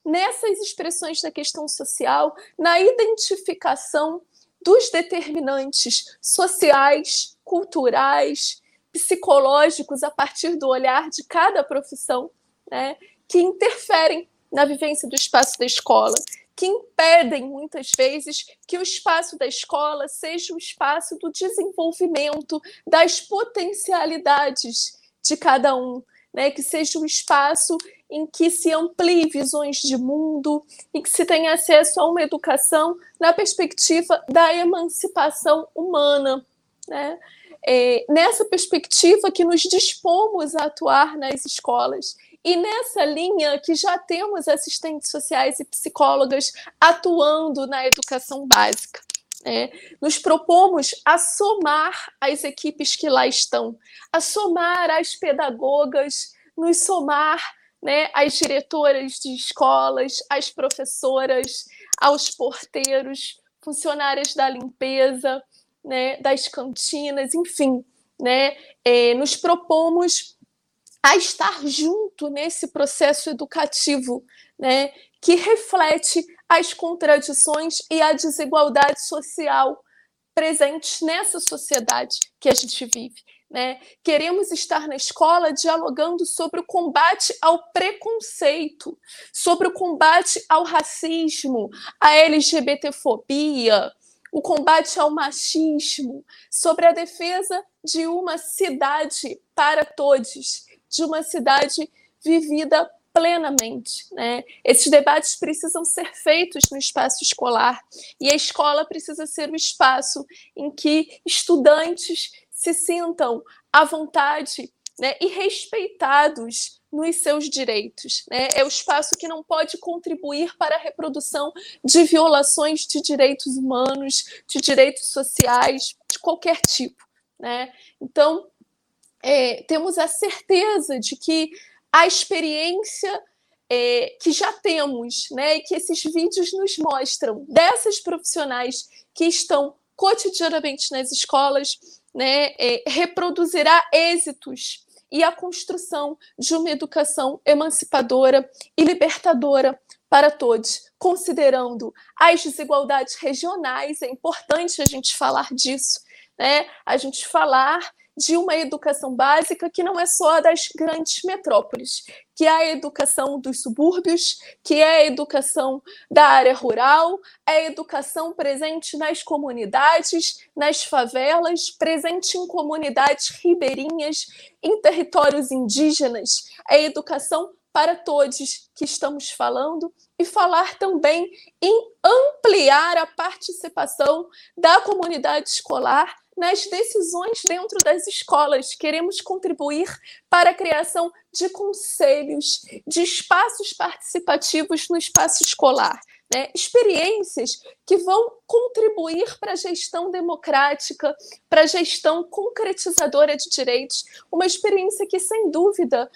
nessas expressões da questão social, na identificação dos determinantes sociais, culturais, psicológicos a partir do olhar de cada profissão, né, que interferem na vivência do espaço da escola, que impedem muitas vezes que o espaço da escola seja o espaço do desenvolvimento das potencialidades de cada um, né, que seja um espaço em que se amplie visões de mundo e que se tenha acesso a uma educação na perspectiva da emancipação humana. Né? É, nessa perspectiva que nos dispomos a atuar nas escolas. E nessa linha que já temos assistentes sociais e psicólogas atuando na educação básica. Né? Nos propomos a somar as equipes que lá estão, a somar as pedagogas, nos somar né, às diretoras de escolas, às professoras, aos porteiros, funcionárias da limpeza, né, das cantinas, enfim, né, é, nos propomos a estar junto nesse processo educativo, né, que reflete as contradições e a desigualdade social presentes nessa sociedade que a gente vive. Né? Queremos estar na escola dialogando sobre o combate ao preconceito, sobre o combate ao racismo, à LGBTfobia, o combate ao machismo, sobre a defesa de uma cidade para todos, de uma cidade vivida plenamente. Né? Esses debates precisam ser feitos no espaço escolar e a escola precisa ser o espaço em que estudantes se sintam à vontade né, e respeitados nos seus direitos. Né? É o espaço que não pode contribuir para a reprodução de violações de direitos humanos, de direitos sociais, de qualquer tipo. Né? Então, é, temos a certeza de que a experiência é, que já temos, né, e que esses vídeos nos mostram dessas profissionais que estão cotidianamente nas escolas, né, é, reproduzirá êxitos e a construção de uma educação emancipadora e libertadora para todos, considerando as desigualdades regionais, é importante a gente falar disso, né? A gente falar de uma educação básica que não é só das grandes metrópoles, que é a educação dos subúrbios, que é a educação da área rural, é a educação presente nas comunidades, nas favelas, presente em comunidades ribeirinhas, em territórios indígenas, é a educação para todos que estamos falando e falar também em ampliar a participação da comunidade escolar nas decisões dentro das escolas. Queremos contribuir para a criação de conselhos, de espaços participativos no espaço escolar. Né? experiências que vão contribuir para a gestão democrática, para a gestão concretizadora de direitos, uma experiência que, sem dúvida,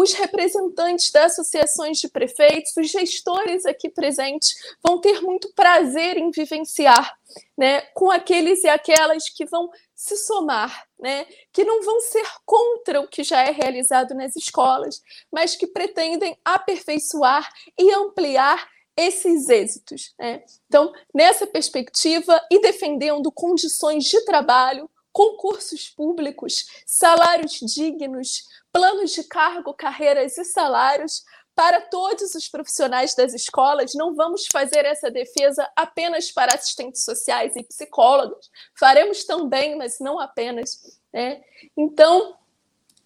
os representantes das associações de prefeitos, os gestores aqui presentes, vão ter muito prazer em vivenciar, né, com aqueles e aquelas que vão se somar, né, que não vão ser contra o que já é realizado nas escolas, mas que pretendem aperfeiçoar e ampliar esses êxitos. Né? Então, nessa perspectiva e defendendo condições de trabalho, concursos públicos, salários dignos, planos de cargo, carreiras e salários para todos os profissionais das escolas. Não vamos fazer essa defesa apenas para assistentes sociais e psicólogos, faremos também, mas não apenas. Né? Então,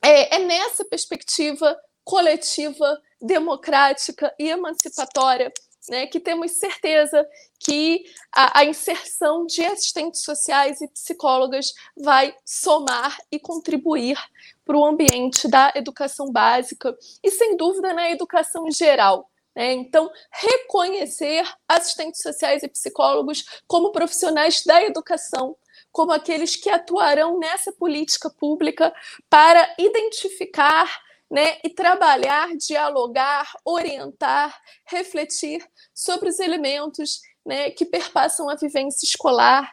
é, é nessa perspectiva coletiva, democrática e emancipatória né, que temos certeza que a, a, inserção de assistentes sociais e psicólogas vai somar e contribuir para o ambiente da educação básica e, sem dúvida, na educação geral. Né? Então, reconhecer assistentes sociais e psicólogos como profissionais da educação, como aqueles que atuarão nessa política pública para identificar né, e trabalhar, dialogar, orientar, refletir sobre os elementos né, que perpassam a vivência escolar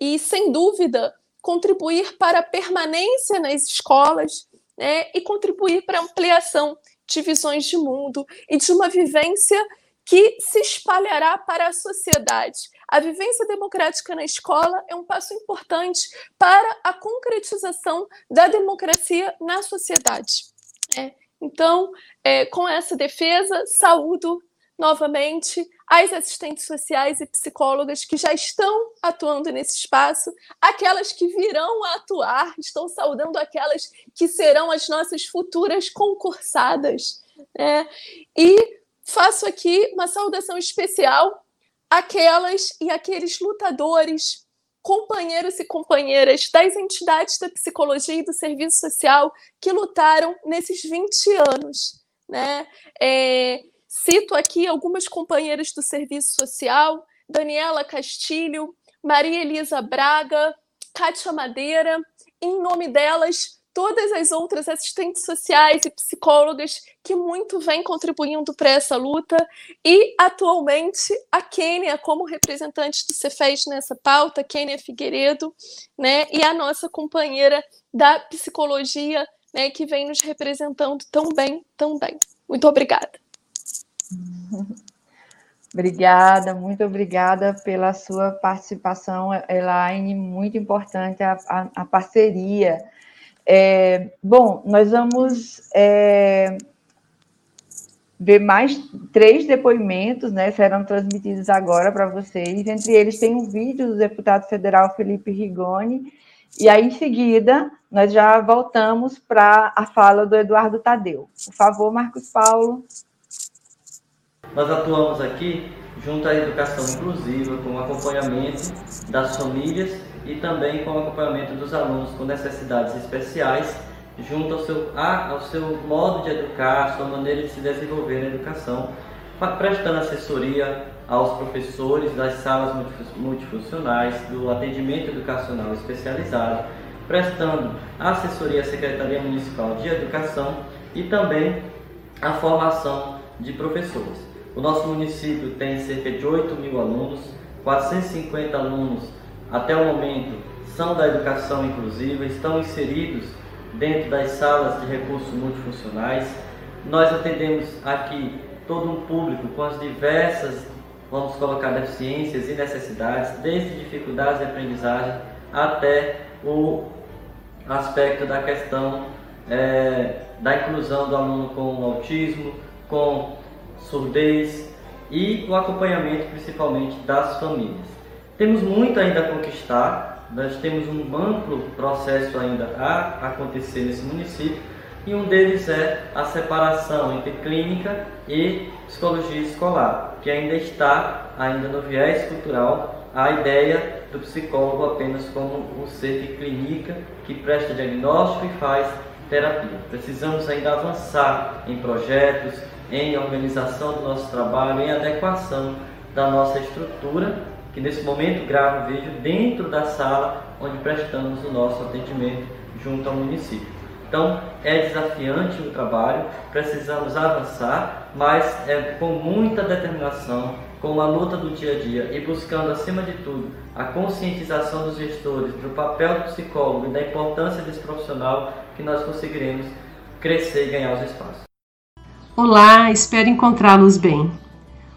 e, sem dúvida, contribuir para a permanência nas escolas né, e contribuir para a ampliação de visões de mundo e de uma vivência que se espalhará para a sociedade. A vivência democrática na escola é um passo importante para a concretização da democracia na sociedade. É, então, é, com essa defesa, saúdo novamente as assistentes sociais e psicólogas que já estão atuando nesse espaço, aquelas que virão a atuar, estou saudando aquelas que serão as nossas futuras concursadas. Né? E faço aqui uma saudação especial àquelas e aqueles lutadores companheiros e companheiras das entidades da psicologia e do serviço social que lutaram nesses 20 anos. Né? É, cito aqui algumas companheiras do serviço social: Daniela Castilho, Maria Elisa Braga, Kátia Madeira. Em nome delas, todas as outras assistentes sociais e psicólogas que muito vêm contribuindo para essa luta e atualmente a Kênia como representante do Cefes nessa pauta, Kênia Figueiredo, né, e a nossa companheira da psicologia, né, que vem nos representando tão bem, tão bem. Muito obrigada. Obrigada, muito obrigada pela sua participação, Elaine, muito importante a, a, a parceria é, bom, nós vamos é, ver mais três depoimentos, né? Serão transmitidos agora para vocês. Entre eles tem um vídeo do deputado federal Felipe Rigoni. E aí, em seguida, nós já voltamos para a fala do Eduardo Tadeu. Por favor, Marcos Paulo. Nós atuamos aqui junto à educação inclusiva, com acompanhamento das famílias e também com acompanhamento dos alunos com necessidades especiais, junto ao seu, ao seu modo de educar, à sua maneira de se desenvolver na educação, prestando assessoria aos professores das salas multifuncionais, do atendimento educacional especializado, prestando assessoria à Secretaria Municipal de Educação e também a formação de professores. O nosso município tem cerca de 8 mil alunos, 450 alunos até o momento são da educação inclusiva, estão inseridos dentro das salas de recursos multifuncionais. Nós atendemos aqui todo um público com as diversas, vamos colocar, deficiências e necessidades, desde dificuldades de aprendizagem até o aspecto da questão é, da inclusão do aluno com autismo, com surdez e o acompanhamento principalmente das famílias. Temos muito ainda a conquistar, nós temos um amplo processo ainda a acontecer nesse município e um deles é a separação entre clínica e psicologia escolar, que ainda está ainda no viés cultural a ideia do psicólogo apenas como um ser que clinica, que presta diagnóstico e faz terapia. Precisamos ainda avançar em projetos, em organização do nosso trabalho, em adequação da nossa estrutura, que nesse momento grava o vídeo dentro da sala onde prestamos o nosso atendimento junto ao município. Então é desafiante o trabalho, precisamos avançar, mas é com muita determinação, com a luta do dia a dia e buscando acima de tudo a conscientização dos gestores do papel do psicólogo e da importância desse profissional que nós conseguiremos crescer e ganhar os espaços. Olá, espero encontrá-los bem.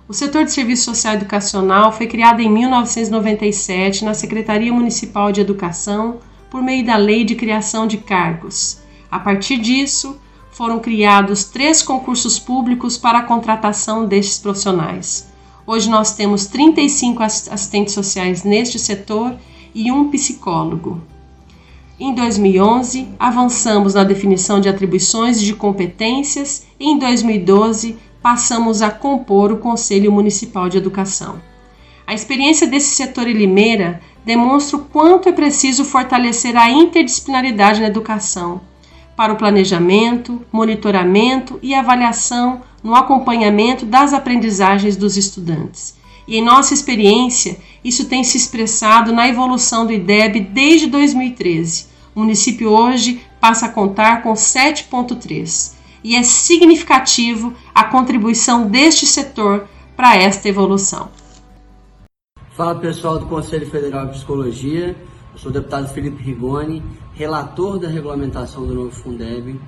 O setor de serviço social educacional foi criado em 1997 na Secretaria Municipal de Educação por meio da Lei de Criação de Cargos. A partir disso, foram criados três concursos públicos para a contratação destes profissionais. Hoje nós temos 35 assistentes sociais neste setor e um psicólogo. Em 2011, avançamos na definição de atribuições e de competências e em 2012 passamos a compor o Conselho Municipal de Educação. A experiência desse setor em Limeira demonstra o quanto é preciso fortalecer a interdisciplinaridade na educação, para o planejamento, monitoramento e avaliação no acompanhamento das aprendizagens dos estudantes. E em nossa experiência, isso tem se expressado na evolução do IDEB desde 2013. O município hoje passa a contar com 7,3 e é significativo a contribuição deste setor para esta evolução. Fala pessoal do Conselho Federal de Psicologia, eu sou o deputado Felipe Rigoni, relator da regulamentação do novo Fundeb.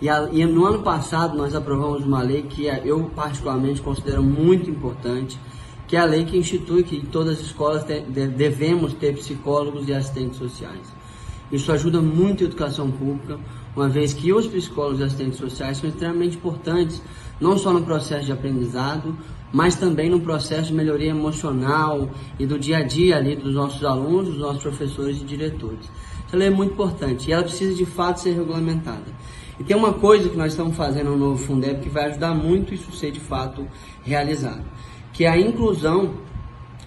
E, a, e, no ano passado nós aprovamos uma lei que eu particularmente considero muito importante, que é a lei que institui que em todas as escolas devemos ter psicólogos e assistentes sociais. Isso ajuda muito a educação pública, uma vez que os psicólogos e assistentes sociais são extremamente importantes, não só no processo de aprendizado, mas também no processo de melhoria emocional e do dia a dia ali dos nossos alunos, dos nossos professores e diretores. Ela é muito importante e ela precisa de fato ser regulamentada. E tem uma coisa que nós estamos fazendo no novo Fundeb que vai ajudar muito isso ser de fato realizado, que é a inclusão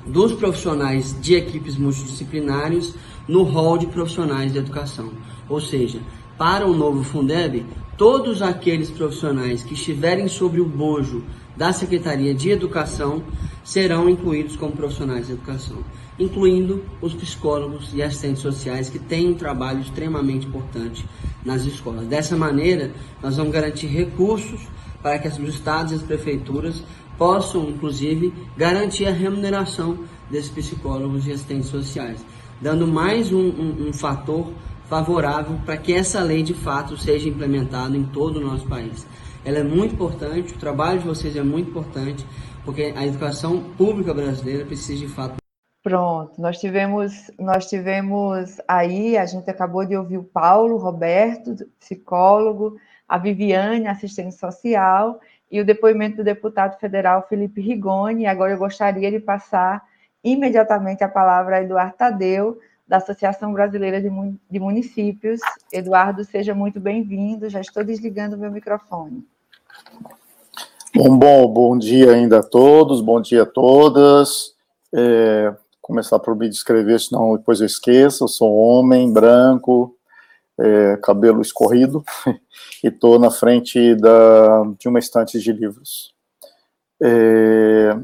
dos profissionais de equipes multidisciplinares no rol de profissionais de educação. Ou seja, para o novo Fundeb, todos aqueles profissionais que estiverem sobre o bojo da Secretaria de Educação serão incluídos como profissionais de educação, incluindo os psicólogos e assistentes sociais que têm um trabalho extremamente importante nas escolas. Dessa maneira, nós vamos garantir recursos para que os estados e as prefeituras possam, inclusive, garantir a remuneração desses psicólogos e assistentes sociais, dando mais um, um, um fator favorável para que essa lei de fato seja implementada em todo o nosso país. Ela é muito importante, o trabalho de vocês é muito importante, porque a educação pública brasileira precisa de fato. Pronto, nós tivemos, nós tivemos aí, a gente acabou de ouvir o Paulo Roberto, psicólogo, a Viviane, assistente social, e o depoimento do deputado federal Felipe Rigoni. Agora eu gostaria de passar imediatamente a palavra a Eduardo Tadeu, da Associação Brasileira de Municípios. Eduardo, seja muito bem-vindo. Já estou desligando o meu microfone. Bom, bom, bom dia ainda a todos, bom dia a todas. É, começar por me descrever, senão depois eu esqueço. Eu sou homem, branco, é, cabelo escorrido, e estou na frente da, de uma estante de livros. É,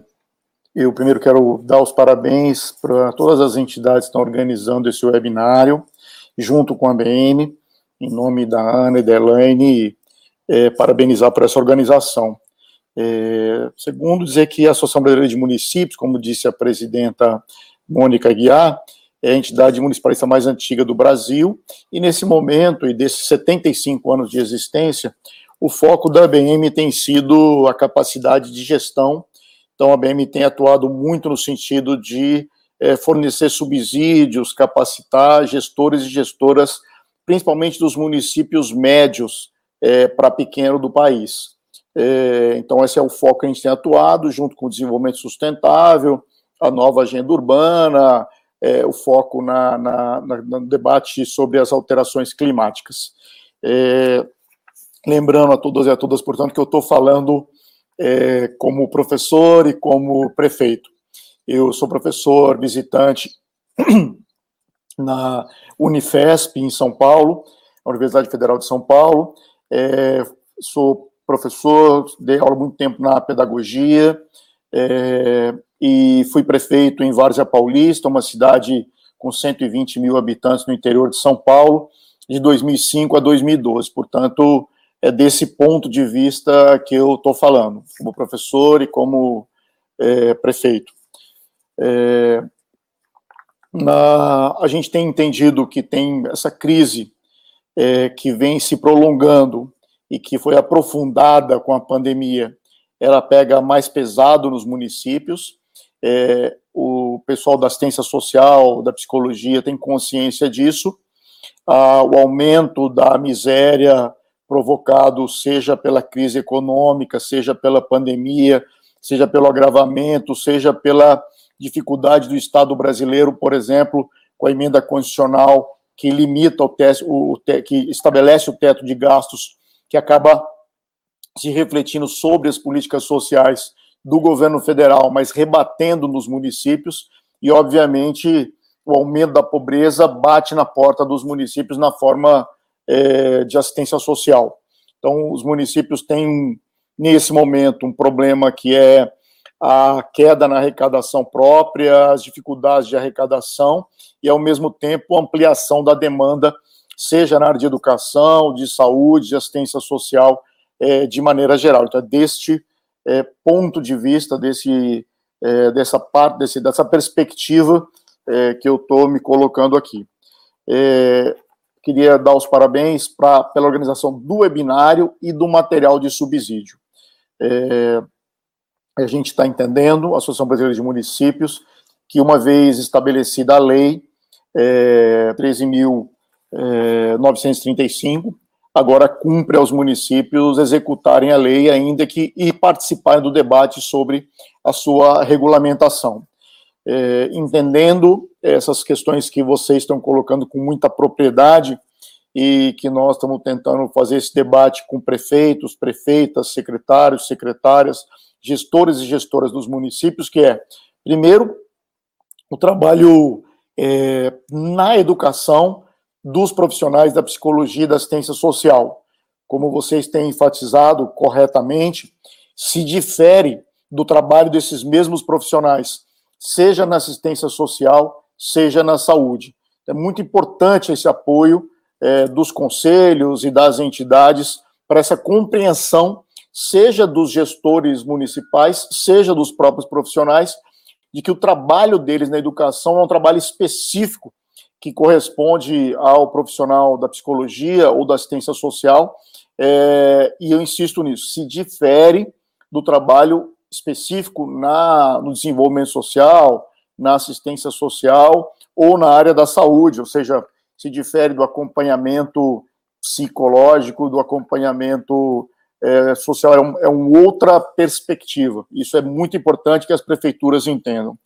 eu primeiro quero dar os parabéns para todas as entidades que estão organizando esse webinário, junto com a BM, em nome da Ana e da Elaine, é, parabenizar por essa organização. É, segundo, dizer que a Associação Brasileira de Municípios, como disse a presidenta Mônica Guiar, é a entidade municipalista mais antiga do Brasil, e nesse momento, e desses 75 anos de existência, o foco da ABM tem sido a capacidade de gestão. Então, a ABM tem atuado muito no sentido de é, fornecer subsídios, capacitar gestores e gestoras, principalmente dos municípios médios é, para pequeno do país. É, então, esse é o foco que a gente tem atuado, junto com o desenvolvimento sustentável, a nova agenda urbana, é, o foco na, na, na, no debate sobre as alterações climáticas. É, lembrando a todos e a todas, portanto, que eu estou falando é, como professor e como prefeito. Eu sou professor visitante na Unifesp, em São Paulo, Universidade Federal de São Paulo. É, sou professor, dei aula muito tempo na pedagogia, é, e fui prefeito em Várzea Paulista, uma cidade com 120 mil habitantes no interior de São Paulo, de 2005 a 2012. Portanto, é desse ponto de vista que eu estou falando, como professor e como é, prefeito. É, na, a gente tem entendido que tem essa crise é, que vem se prolongando e que foi aprofundada com a pandemia, ela pega mais pesado nos municípios, é, o pessoal da assistência social, da psicologia tem consciência disso. Ah, o aumento da miséria provocado seja pela crise econômica, seja pela pandemia, seja pelo agravamento, seja pela dificuldade do Estado brasileiro, por exemplo, com a emenda constitucional que limita o, o te, que estabelece o teto de gastos, que acaba se refletindo sobre as políticas sociais do governo federal, mas rebatendo nos municípios, e, obviamente, o aumento da pobreza bate na porta dos municípios na forma é, de assistência social. Então, os municípios têm, nesse momento, um problema que é a queda na arrecadação própria, as dificuldades de arrecadação e, ao mesmo tempo, a ampliação da demanda, seja na área de educação, de saúde, de assistência social, é, de maneira geral. Então, é deste é, ponto de vista, desse, é, dessa parte, desse, dessa perspectiva é, que eu estou me colocando aqui. É, queria dar os parabéns pra, pela organização do webinário e do material de subsídio. É, a gente está entendendo, a Associação Brasileira de Municípios, que uma vez estabelecida a lei é, 13.935, agora cumpre aos municípios executarem a lei, ainda que e participarem do debate sobre a sua regulamentação. É, entendendo essas questões que vocês estão colocando com muita propriedade e que nós estamos tentando fazer esse debate com prefeitos, prefeitas, secretários, secretárias, gestores e gestoras dos municípios, que é, primeiro, o trabalho é, na educação dos profissionais da psicologia e da assistência social. Como vocês têm enfatizado corretamente, se difere do trabalho desses mesmos profissionais, seja na assistência social, seja na saúde. É muito importante esse apoio é, dos conselhos e das entidades para essa compreensão, seja dos gestores municipais, seja dos próprios profissionais, de que o trabalho deles na educação é um trabalho específico que corresponde ao profissional da psicologia ou da assistência social, é, e eu insisto nisso, se difere do trabalho específico na, no desenvolvimento social, na assistência social ou na área da saúde, ou seja, se difere do acompanhamento psicológico, do acompanhamento é, social, é, um, é uma outra perspectiva. Isso é muito importante que as prefeituras entendam.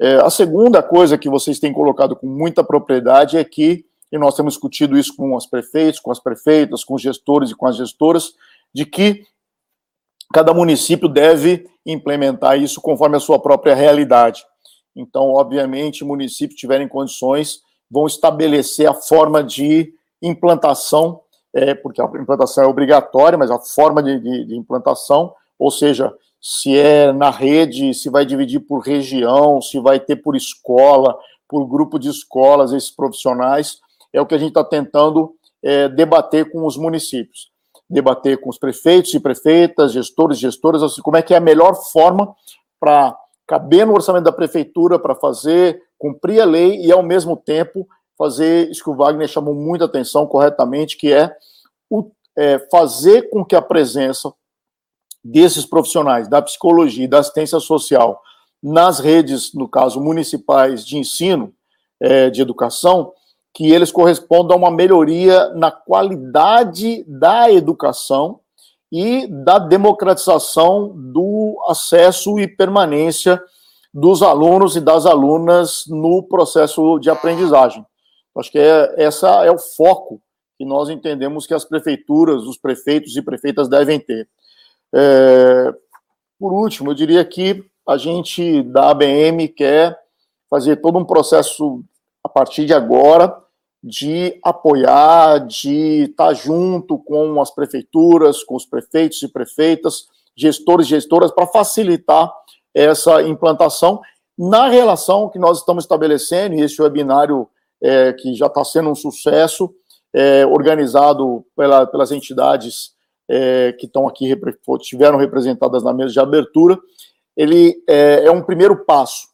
É, a segunda coisa que vocês têm colocado com muita propriedade é que, e nós temos discutido isso com os prefeitos, com as prefeitas, com os gestores e com as gestoras, de que cada município deve implementar isso conforme a sua própria realidade. Então, obviamente, municípios tiverem condições, vão estabelecer a forma de implantação, é, porque a implantação é obrigatória, mas a forma de, de, de implantação, ou seja, se é na rede, se vai dividir por região, se vai ter por escola, por grupo de escolas, esses profissionais, é o que a gente está tentando é, debater com os municípios, debater com os prefeitos e prefeitas, gestores e gestoras, assim, como é que é a melhor forma para caber no orçamento da prefeitura, para fazer, cumprir a lei e, ao mesmo tempo, fazer isso que o Wagner chamou muita atenção corretamente, que é, o, é fazer com que a presença desses profissionais da psicologia e da assistência social nas redes, no caso, municipais de ensino, é, de educação, que eles correspondam a uma melhoria na qualidade da educação e da democratização do acesso e permanência dos alunos e das alunas no processo de aprendizagem. Acho que é, essa é o foco que nós entendemos que as prefeituras, os prefeitos e prefeitas devem ter. É, por último, eu diria que a gente da ABM quer fazer todo um processo a partir de agora de apoiar, de estar junto com as prefeituras, com os prefeitos e prefeitas, gestores e gestoras, para facilitar essa implantação na relação que nós estamos estabelecendo, e esse webinário é, que já está sendo um sucesso, é, organizado pela, pelas entidades é, que estão aqui, estiveram representadas na mesa de abertura, ele é, é um primeiro passo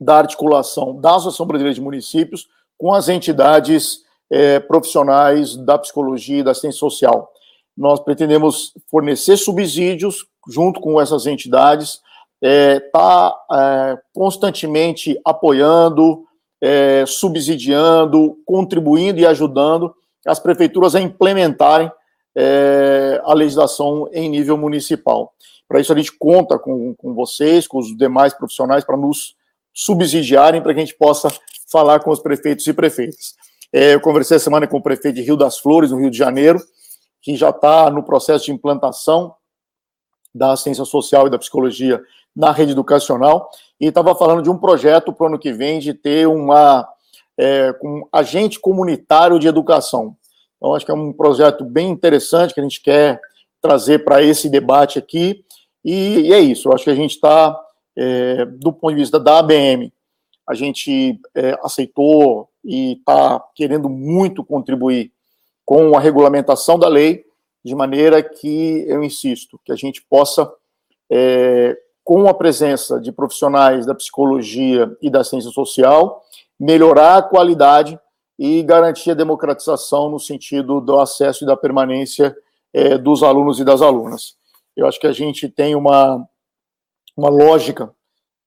da articulação da Associação Brasileira de Municípios com as entidades é, profissionais da psicologia e da ciência social. Nós pretendemos fornecer subsídios junto com essas entidades, está é, tá, é, constantemente apoiando, é, subsidiando, contribuindo e ajudando as prefeituras a implementarem é, a legislação em nível municipal. Para isso, a gente conta com, com vocês, com os demais profissionais, para nos subsidiarem, para que a gente possa falar com os prefeitos e prefeitas. É, eu conversei essa semana com o prefeito de Rio das Flores, no Rio de Janeiro, que já está no processo de implantação da assistência social e da psicologia na rede educacional, e estava falando de um projeto para o ano que vem de ter uma, é, um agente comunitário de educação. Então, acho que é um projeto bem interessante que a gente quer trazer para esse debate aqui, e, e, é isso, acho que a gente está, é, do ponto de vista da ABM, a gente é, aceitou e está querendo muito contribuir com a regulamentação da lei, de maneira que, eu insisto, que a gente possa, é, com a presença de profissionais da psicologia e da ciência social, melhorar a qualidade e garantir a democratização no sentido do acesso e da permanência é, dos alunos e das alunas. Eu acho que a gente tem uma, uma lógica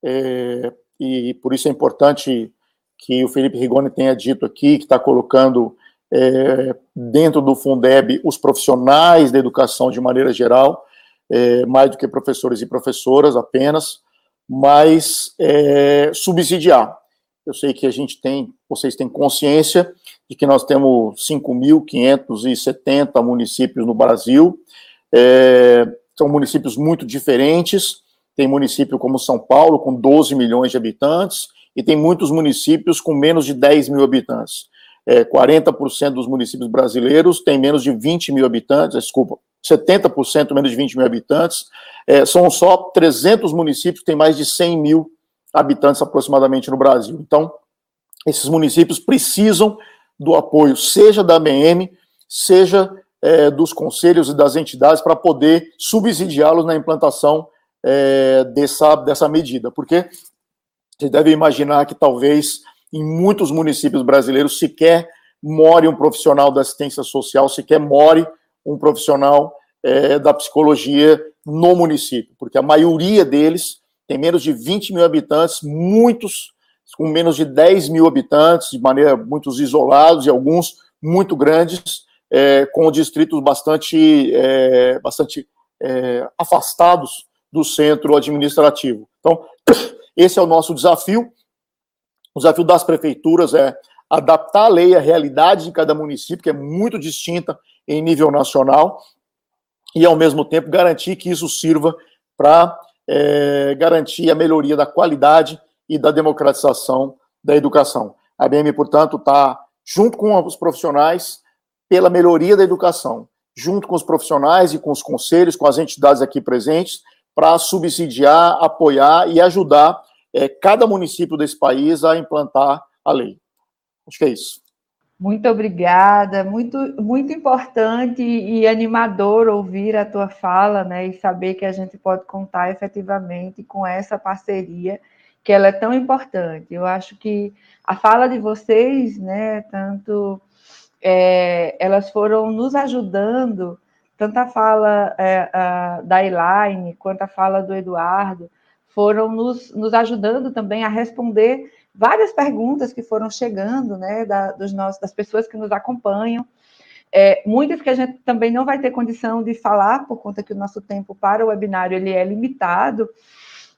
é, e por isso é importante que o Felipe Rigoni tenha dito aqui que está colocando é, dentro do Fundeb os profissionais da educação de maneira geral, é, mais do que professores e professoras apenas, mas é, subsidiar. Eu sei que a gente tem, vocês têm consciência de que nós temos 5.570 municípios no Brasil, é, são municípios muito diferentes, tem município como São Paulo, com 12 milhões de habitantes, e tem muitos municípios com menos de 10 mil habitantes. É, 40% dos municípios brasileiros têm menos de 20 mil habitantes, desculpa, 70% menos de 20 mil habitantes. É, são só 300 municípios que têm mais de 100 mil habitantes aproximadamente no Brasil. Então, esses municípios precisam do apoio, seja da ABM, seja é, dos conselhos e das entidades, para poder subsidiá-los na implantação é, dessa, dessa medida, porque você deve imaginar que talvez em muitos municípios brasileiros sequer more um profissional da assistência social, sequer more um profissional é, da psicologia no município, porque a maioria deles tem menos de 20 mil habitantes, muitos com menos de 10 mil habitantes, de maneira muitos isolados e alguns muito grandes, é, com distritos bastante, é, bastante é, afastados do centro administrativo. Então, esse é o nosso desafio. O desafio das prefeituras é adaptar a lei à realidade de cada município, que é muito distinta em nível nacional, e, ao mesmo tempo, garantir que isso sirva para é, garantir a melhoria da qualidade e da democratização da educação. A BM, portanto, está junto com os profissionais, pela melhoria da educação, junto com os profissionais e com os conselhos, com as entidades aqui presentes, para subsidiar, apoiar e ajudar é, cada município desse país a implantar a lei. Acho que é isso. Muito obrigada, muito, muito importante e animador ouvir a tua fala, né, e saber que a gente pode contar efetivamente com essa parceria, que ela é tão importante. Eu acho que a fala de vocês, né, tanto é, elas foram nos ajudando, tanto a fala é, a, da Elaine quanto a fala do Eduardo, foram nos, nos ajudando também a responder várias perguntas que foram chegando, né, da, dos nossos, das pessoas que nos acompanham, é, muitas que a gente também não vai ter condição de falar, por conta que o nosso tempo para o webinário ele é limitado,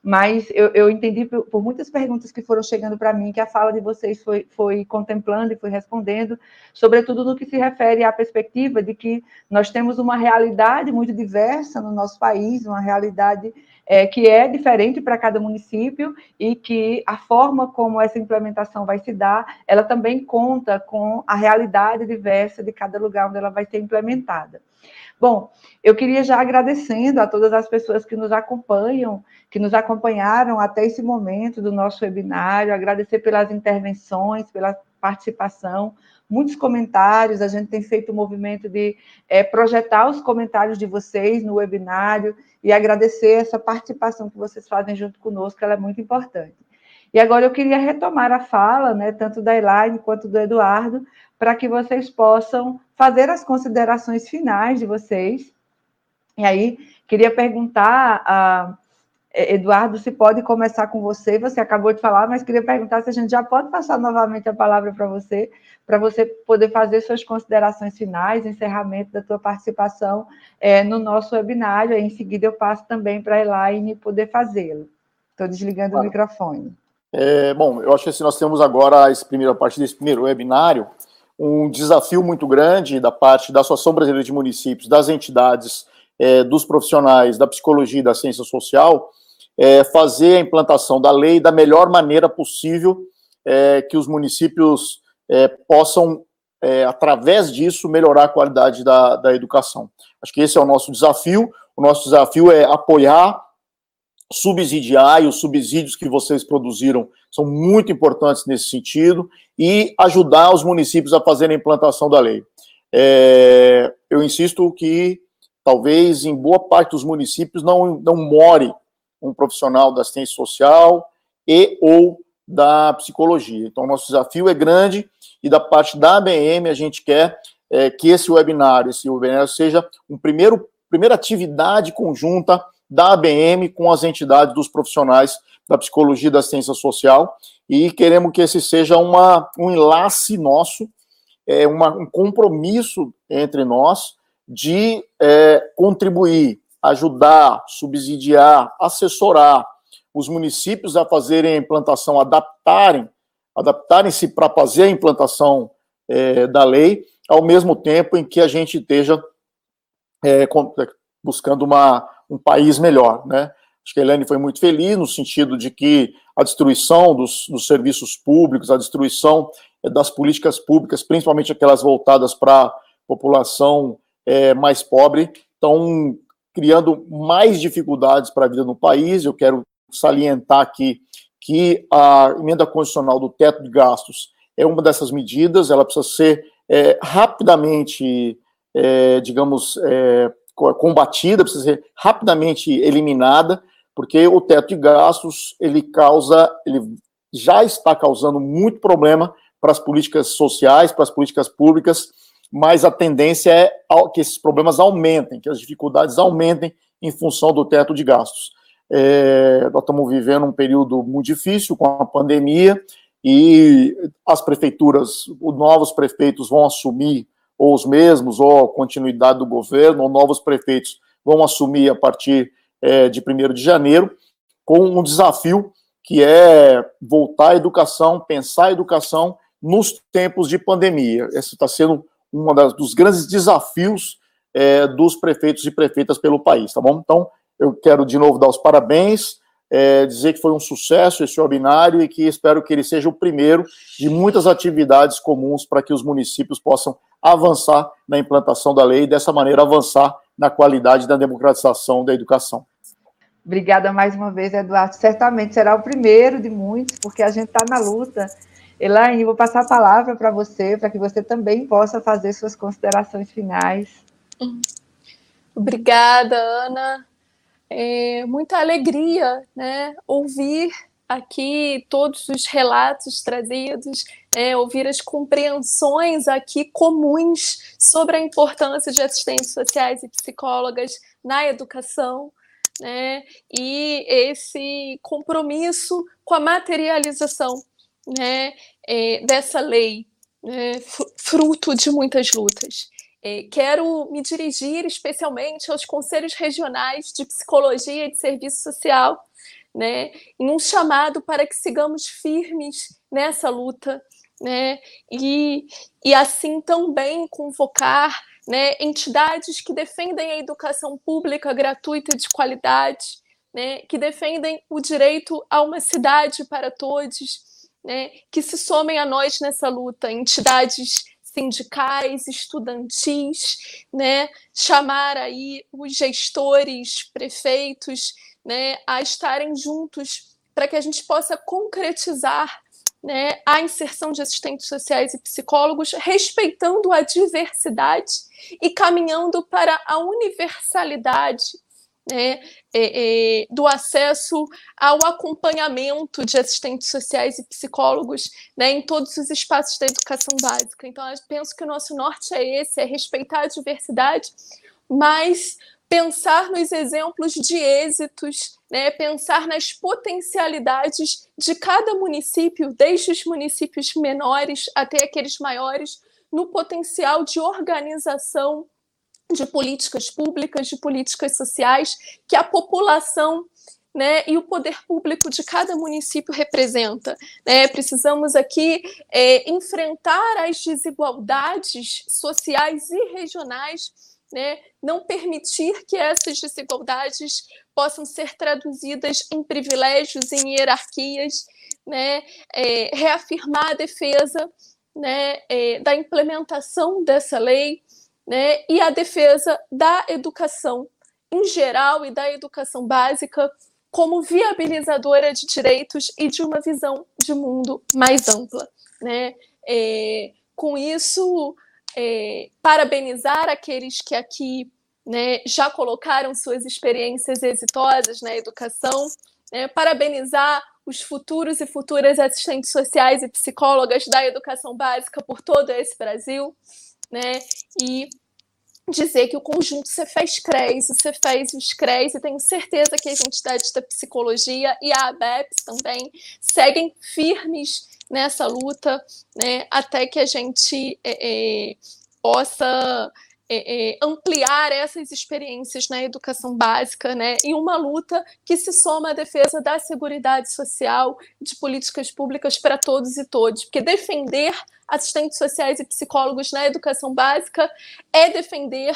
mas eu, eu entendi por, por, muitas perguntas que foram chegando para mim que a fala de vocês foi, foi contemplando e foi respondendo, sobretudo no que se refere à perspectiva de que nós temos uma realidade muito diversa no nosso país, uma realidade é, que é diferente para cada município e que a forma como essa implementação vai se dar, ela também conta com a realidade diversa de cada lugar onde ela vai ser implementada. Bom, eu queria já agradecendo a todas as pessoas que nos acompanham, que nos acompanharam até esse momento do nosso webinário, agradecer pelas intervenções, pela participação, muitos comentários, a gente tem feito o movimento de é, projetar os comentários de vocês no webinário e agradecer essa participação que vocês fazem junto conosco, ela é muito importante. E agora eu queria retomar a fala, né, tanto da Elaine quanto do Eduardo, para que vocês possam fazer as considerações finais de vocês. E aí, queria perguntar a é, Eduardo, se pode começar com você, você acabou de falar, mas queria perguntar se a gente já pode passar novamente a palavra para você, para você poder fazer suas considerações finais, encerramento da tua participação é, no nosso webinário, aí em seguida eu passo também para a Elaine poder fazê-lo. Estou desligando o microfone. É, bom, eu acho que assim, nós temos agora, essa primeira parte desse primeiro webinário, um desafio muito grande da parte da Associação Brasileira de Municípios, das entidades, é, dos profissionais da psicologia e da ciência social, é, fazer a implantação da lei da melhor maneira possível, é, que os municípios é, possam, é, através disso, melhorar a qualidade da, da educação. Acho que esse é o nosso desafio. O nosso desafio é apoiar, subsidiar, e os subsídios que vocês produziram são muito importantes nesse sentido, e ajudar os municípios a fazerem a implantação da lei. É, eu insisto que talvez em boa parte dos municípios não, não more um profissional da assistência social e ou da psicologia. Então, nosso desafio é grande e da parte da ABM a gente quer é, que esse webinário, esse webinário seja um primeiro, primeira atividade conjunta da ABM com as entidades dos profissionais da psicologia e da ciência social e queremos que esse seja uma, um enlace nosso, é, uma, um compromisso entre nós de é, contribuir ajudar, subsidiar, assessorar os municípios a fazerem a implantação, adaptarem, adaptarem-se para fazer a implantação é, da lei, ao mesmo tempo em que a gente esteja é, buscando uma, um país melhor, né? Acho que a Helene foi muito feliz no sentido de que a destruição dos, dos serviços públicos, a destruição é, das políticas públicas, principalmente aquelas voltadas para a população é, mais pobre, estão criando mais dificuldades para a vida no país. Eu quero salientar aqui que a emenda constitucional do teto de gastos é uma dessas medidas, ela precisa ser é, rapidamente, é, digamos, combatida, precisa ser rapidamente eliminada, porque o teto de gastos ele causa, ele já está causando muito problema para as políticas sociais, para as políticas públicas, mas a tendência é que esses problemas aumentem, que as dificuldades aumentem em função do teto de gastos. É, nós estamos vivendo um período muito difícil com a pandemia e as prefeituras, os novos prefeitos vão assumir, ou os mesmos, ou continuidade do governo, ou novos prefeitos vão assumir a partir é, de 1 de janeiro, com um desafio que é voltar à educação, pensar a educação nos tempos de pandemia. Esse está sendo um dos grandes desafios é, dos prefeitos e prefeitas pelo país, tá bom? Então, eu quero de novo dar os parabéns é, dizer que foi um sucesso esse webinário e que espero que ele seja o primeiro de muitas atividades comuns para que os municípios possam avançar na implantação da lei e, dessa maneira, avançar na qualidade da democratização da educação. Obrigada mais uma vez, Eduardo. Certamente será o primeiro de muitos, porque a gente está na luta. Elaine, vou passar a palavra para você, para que você também possa fazer suas considerações finais. Obrigada, Ana é, muita alegria né, ouvir aqui todos os relatos trazidos, é, ouvir as compreensões aqui comuns sobre a importância de assistentes sociais e psicólogas na educação, né, e esse compromisso com a materialização né, é, dessa lei, né, fruto de muitas lutas. É, quero me dirigir especialmente aos conselhos regionais de psicologia e de serviço social, né, em um chamado para que sigamos firmes nessa luta, né, e, e assim também convocar né, entidades que defendem a educação pública gratuita de qualidade, né, que defendem o direito a uma cidade para todos, né, que se somem a nós nessa luta, entidades sindicais, estudantis, né, chamar aí os gestores, prefeitos, né, a estarem juntos para que a gente possa concretizar né, a inserção de assistentes sociais e psicólogos, respeitando a diversidade e caminhando para a universalidade né, é, é, do acesso ao acompanhamento de assistentes sociais e psicólogos né, em todos os espaços da educação básica. Então, eu penso que o nosso norte é esse: é respeitar a diversidade, mas pensar nos exemplos de êxitos, né, pensar nas potencialidades de cada município, desde os municípios menores até aqueles maiores, no potencial de organização de políticas públicas, de políticas sociais que a população né, e o poder público de cada município representa. Né? Precisamos aqui é, enfrentar as desigualdades sociais e regionais, né? não permitir que essas desigualdades possam ser traduzidas em privilégios, em hierarquias, né? É, reafirmar a defesa né, é, da implementação dessa lei, né, e a defesa da educação em geral e da educação básica como viabilizadora de direitos e de uma visão de mundo mais ampla. Né? É, com isso, é, parabenizar aqueles que aqui né, já colocaram suas experiências exitosas na educação, né, parabenizar os futuros e futuras assistentes sociais e psicólogas da educação básica por todo esse Brasil, né, e dizer que o conjunto Cefés CRES, o Cefés e os CRES, e tenho certeza que as entidades da psicologia e a ABEPS também seguem firmes nessa luta, né, até que a gente é, é, possa é, ampliar essas experiências na educação básica, né, em uma luta que se soma à defesa da segurança social, de políticas públicas para todos e todos, porque defender assistentes sociais e psicólogos na educação básica é defender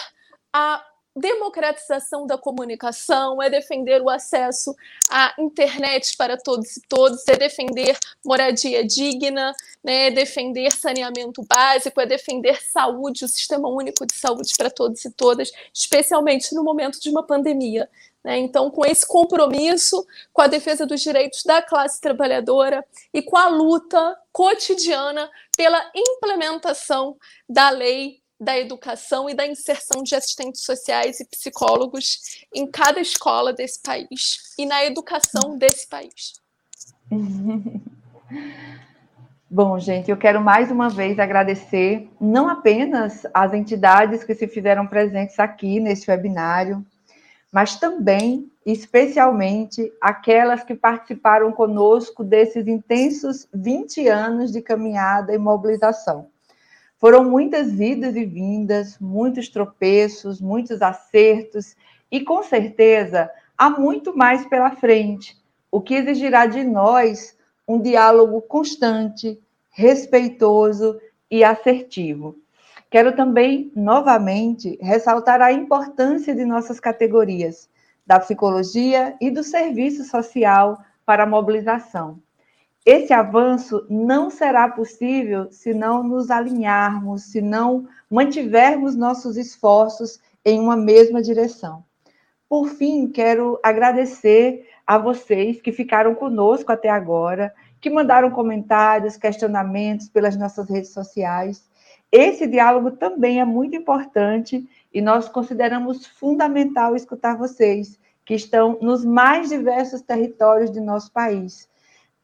a democratização da comunicação, é defender o acesso à internet para todos e todos, é defender moradia digna, né, é defender saneamento básico, é defender saúde, o sistema único de saúde para todos e todas, especialmente no momento de uma pandemia. Né? Então, com esse compromisso com a defesa dos direitos da classe trabalhadora e com a luta cotidiana pela implementação da lei da educação e da inserção de assistentes sociais e psicólogos em cada escola desse país e na educação desse país. Bom, gente, eu quero mais uma vez agradecer não apenas as entidades que se fizeram presentes aqui nesse webinário, mas também, especialmente, aquelas que participaram conosco desses intensos 20 anos de caminhada e mobilização. Foram muitas vidas e vindas, muitos tropeços, muitos acertos, e com certeza há muito mais pela frente, o que exigirá de nós um diálogo constante, respeitoso e assertivo. Quero também, novamente, ressaltar a importância de nossas categorias, da psicologia e do serviço social para a mobilização. Esse avanço não será possível se não nos alinharmos, se não mantivermos nossos esforços em uma mesma direção. Por fim, quero agradecer a vocês que ficaram conosco até agora, que mandaram comentários, questionamentos pelas nossas redes sociais. Esse diálogo também é muito importante e nós consideramos fundamental escutar vocês, que estão nos mais diversos territórios de nosso país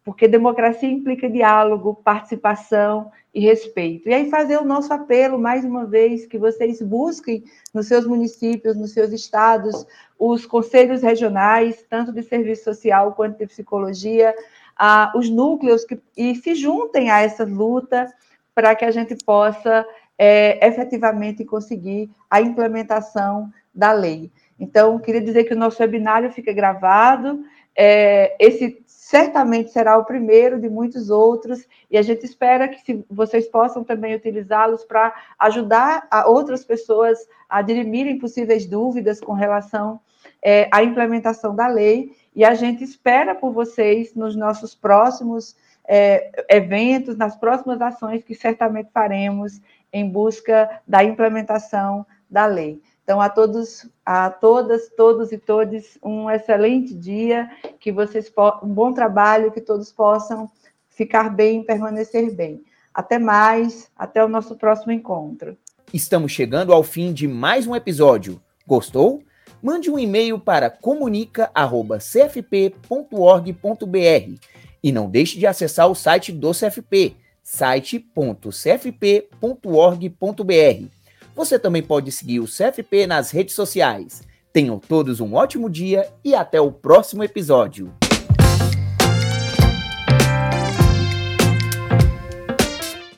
porque democracia implica diálogo, participação e respeito. E aí fazer o nosso apelo, mais uma vez, que vocês busquem nos seus municípios, nos seus estados, os conselhos regionais, tanto de serviço social quanto de psicologia, ah, os núcleos, que, e se juntem a essa luta para que a gente possa é, efetivamente conseguir a implementação da lei. Então, queria dizer que o nosso webinário fica gravado, é, esse certamente será o primeiro de muitos outros, e a gente espera que se vocês possam também utilizá-los para ajudar outras pessoas a dirimirem possíveis dúvidas com relação é, à implementação da lei, e a gente espera por vocês nos nossos próximos é, eventos, nas próximas ações que certamente faremos em busca da implementação da lei. Então, a todos, a todas, todos e todes, um excelente dia, que vocês um bom trabalho, que todos possam ficar bem, permanecer bem. Até mais, até o nosso próximo encontro. Estamos chegando ao fim de mais um episódio. Gostou? Mande um e-mail para comunica@cfp.org.br e não deixe de acessar o site do CFP, site.cfp.org.br você também pode seguir o CFP nas redes sociais. Tenham todos um ótimo dia e até o próximo episódio.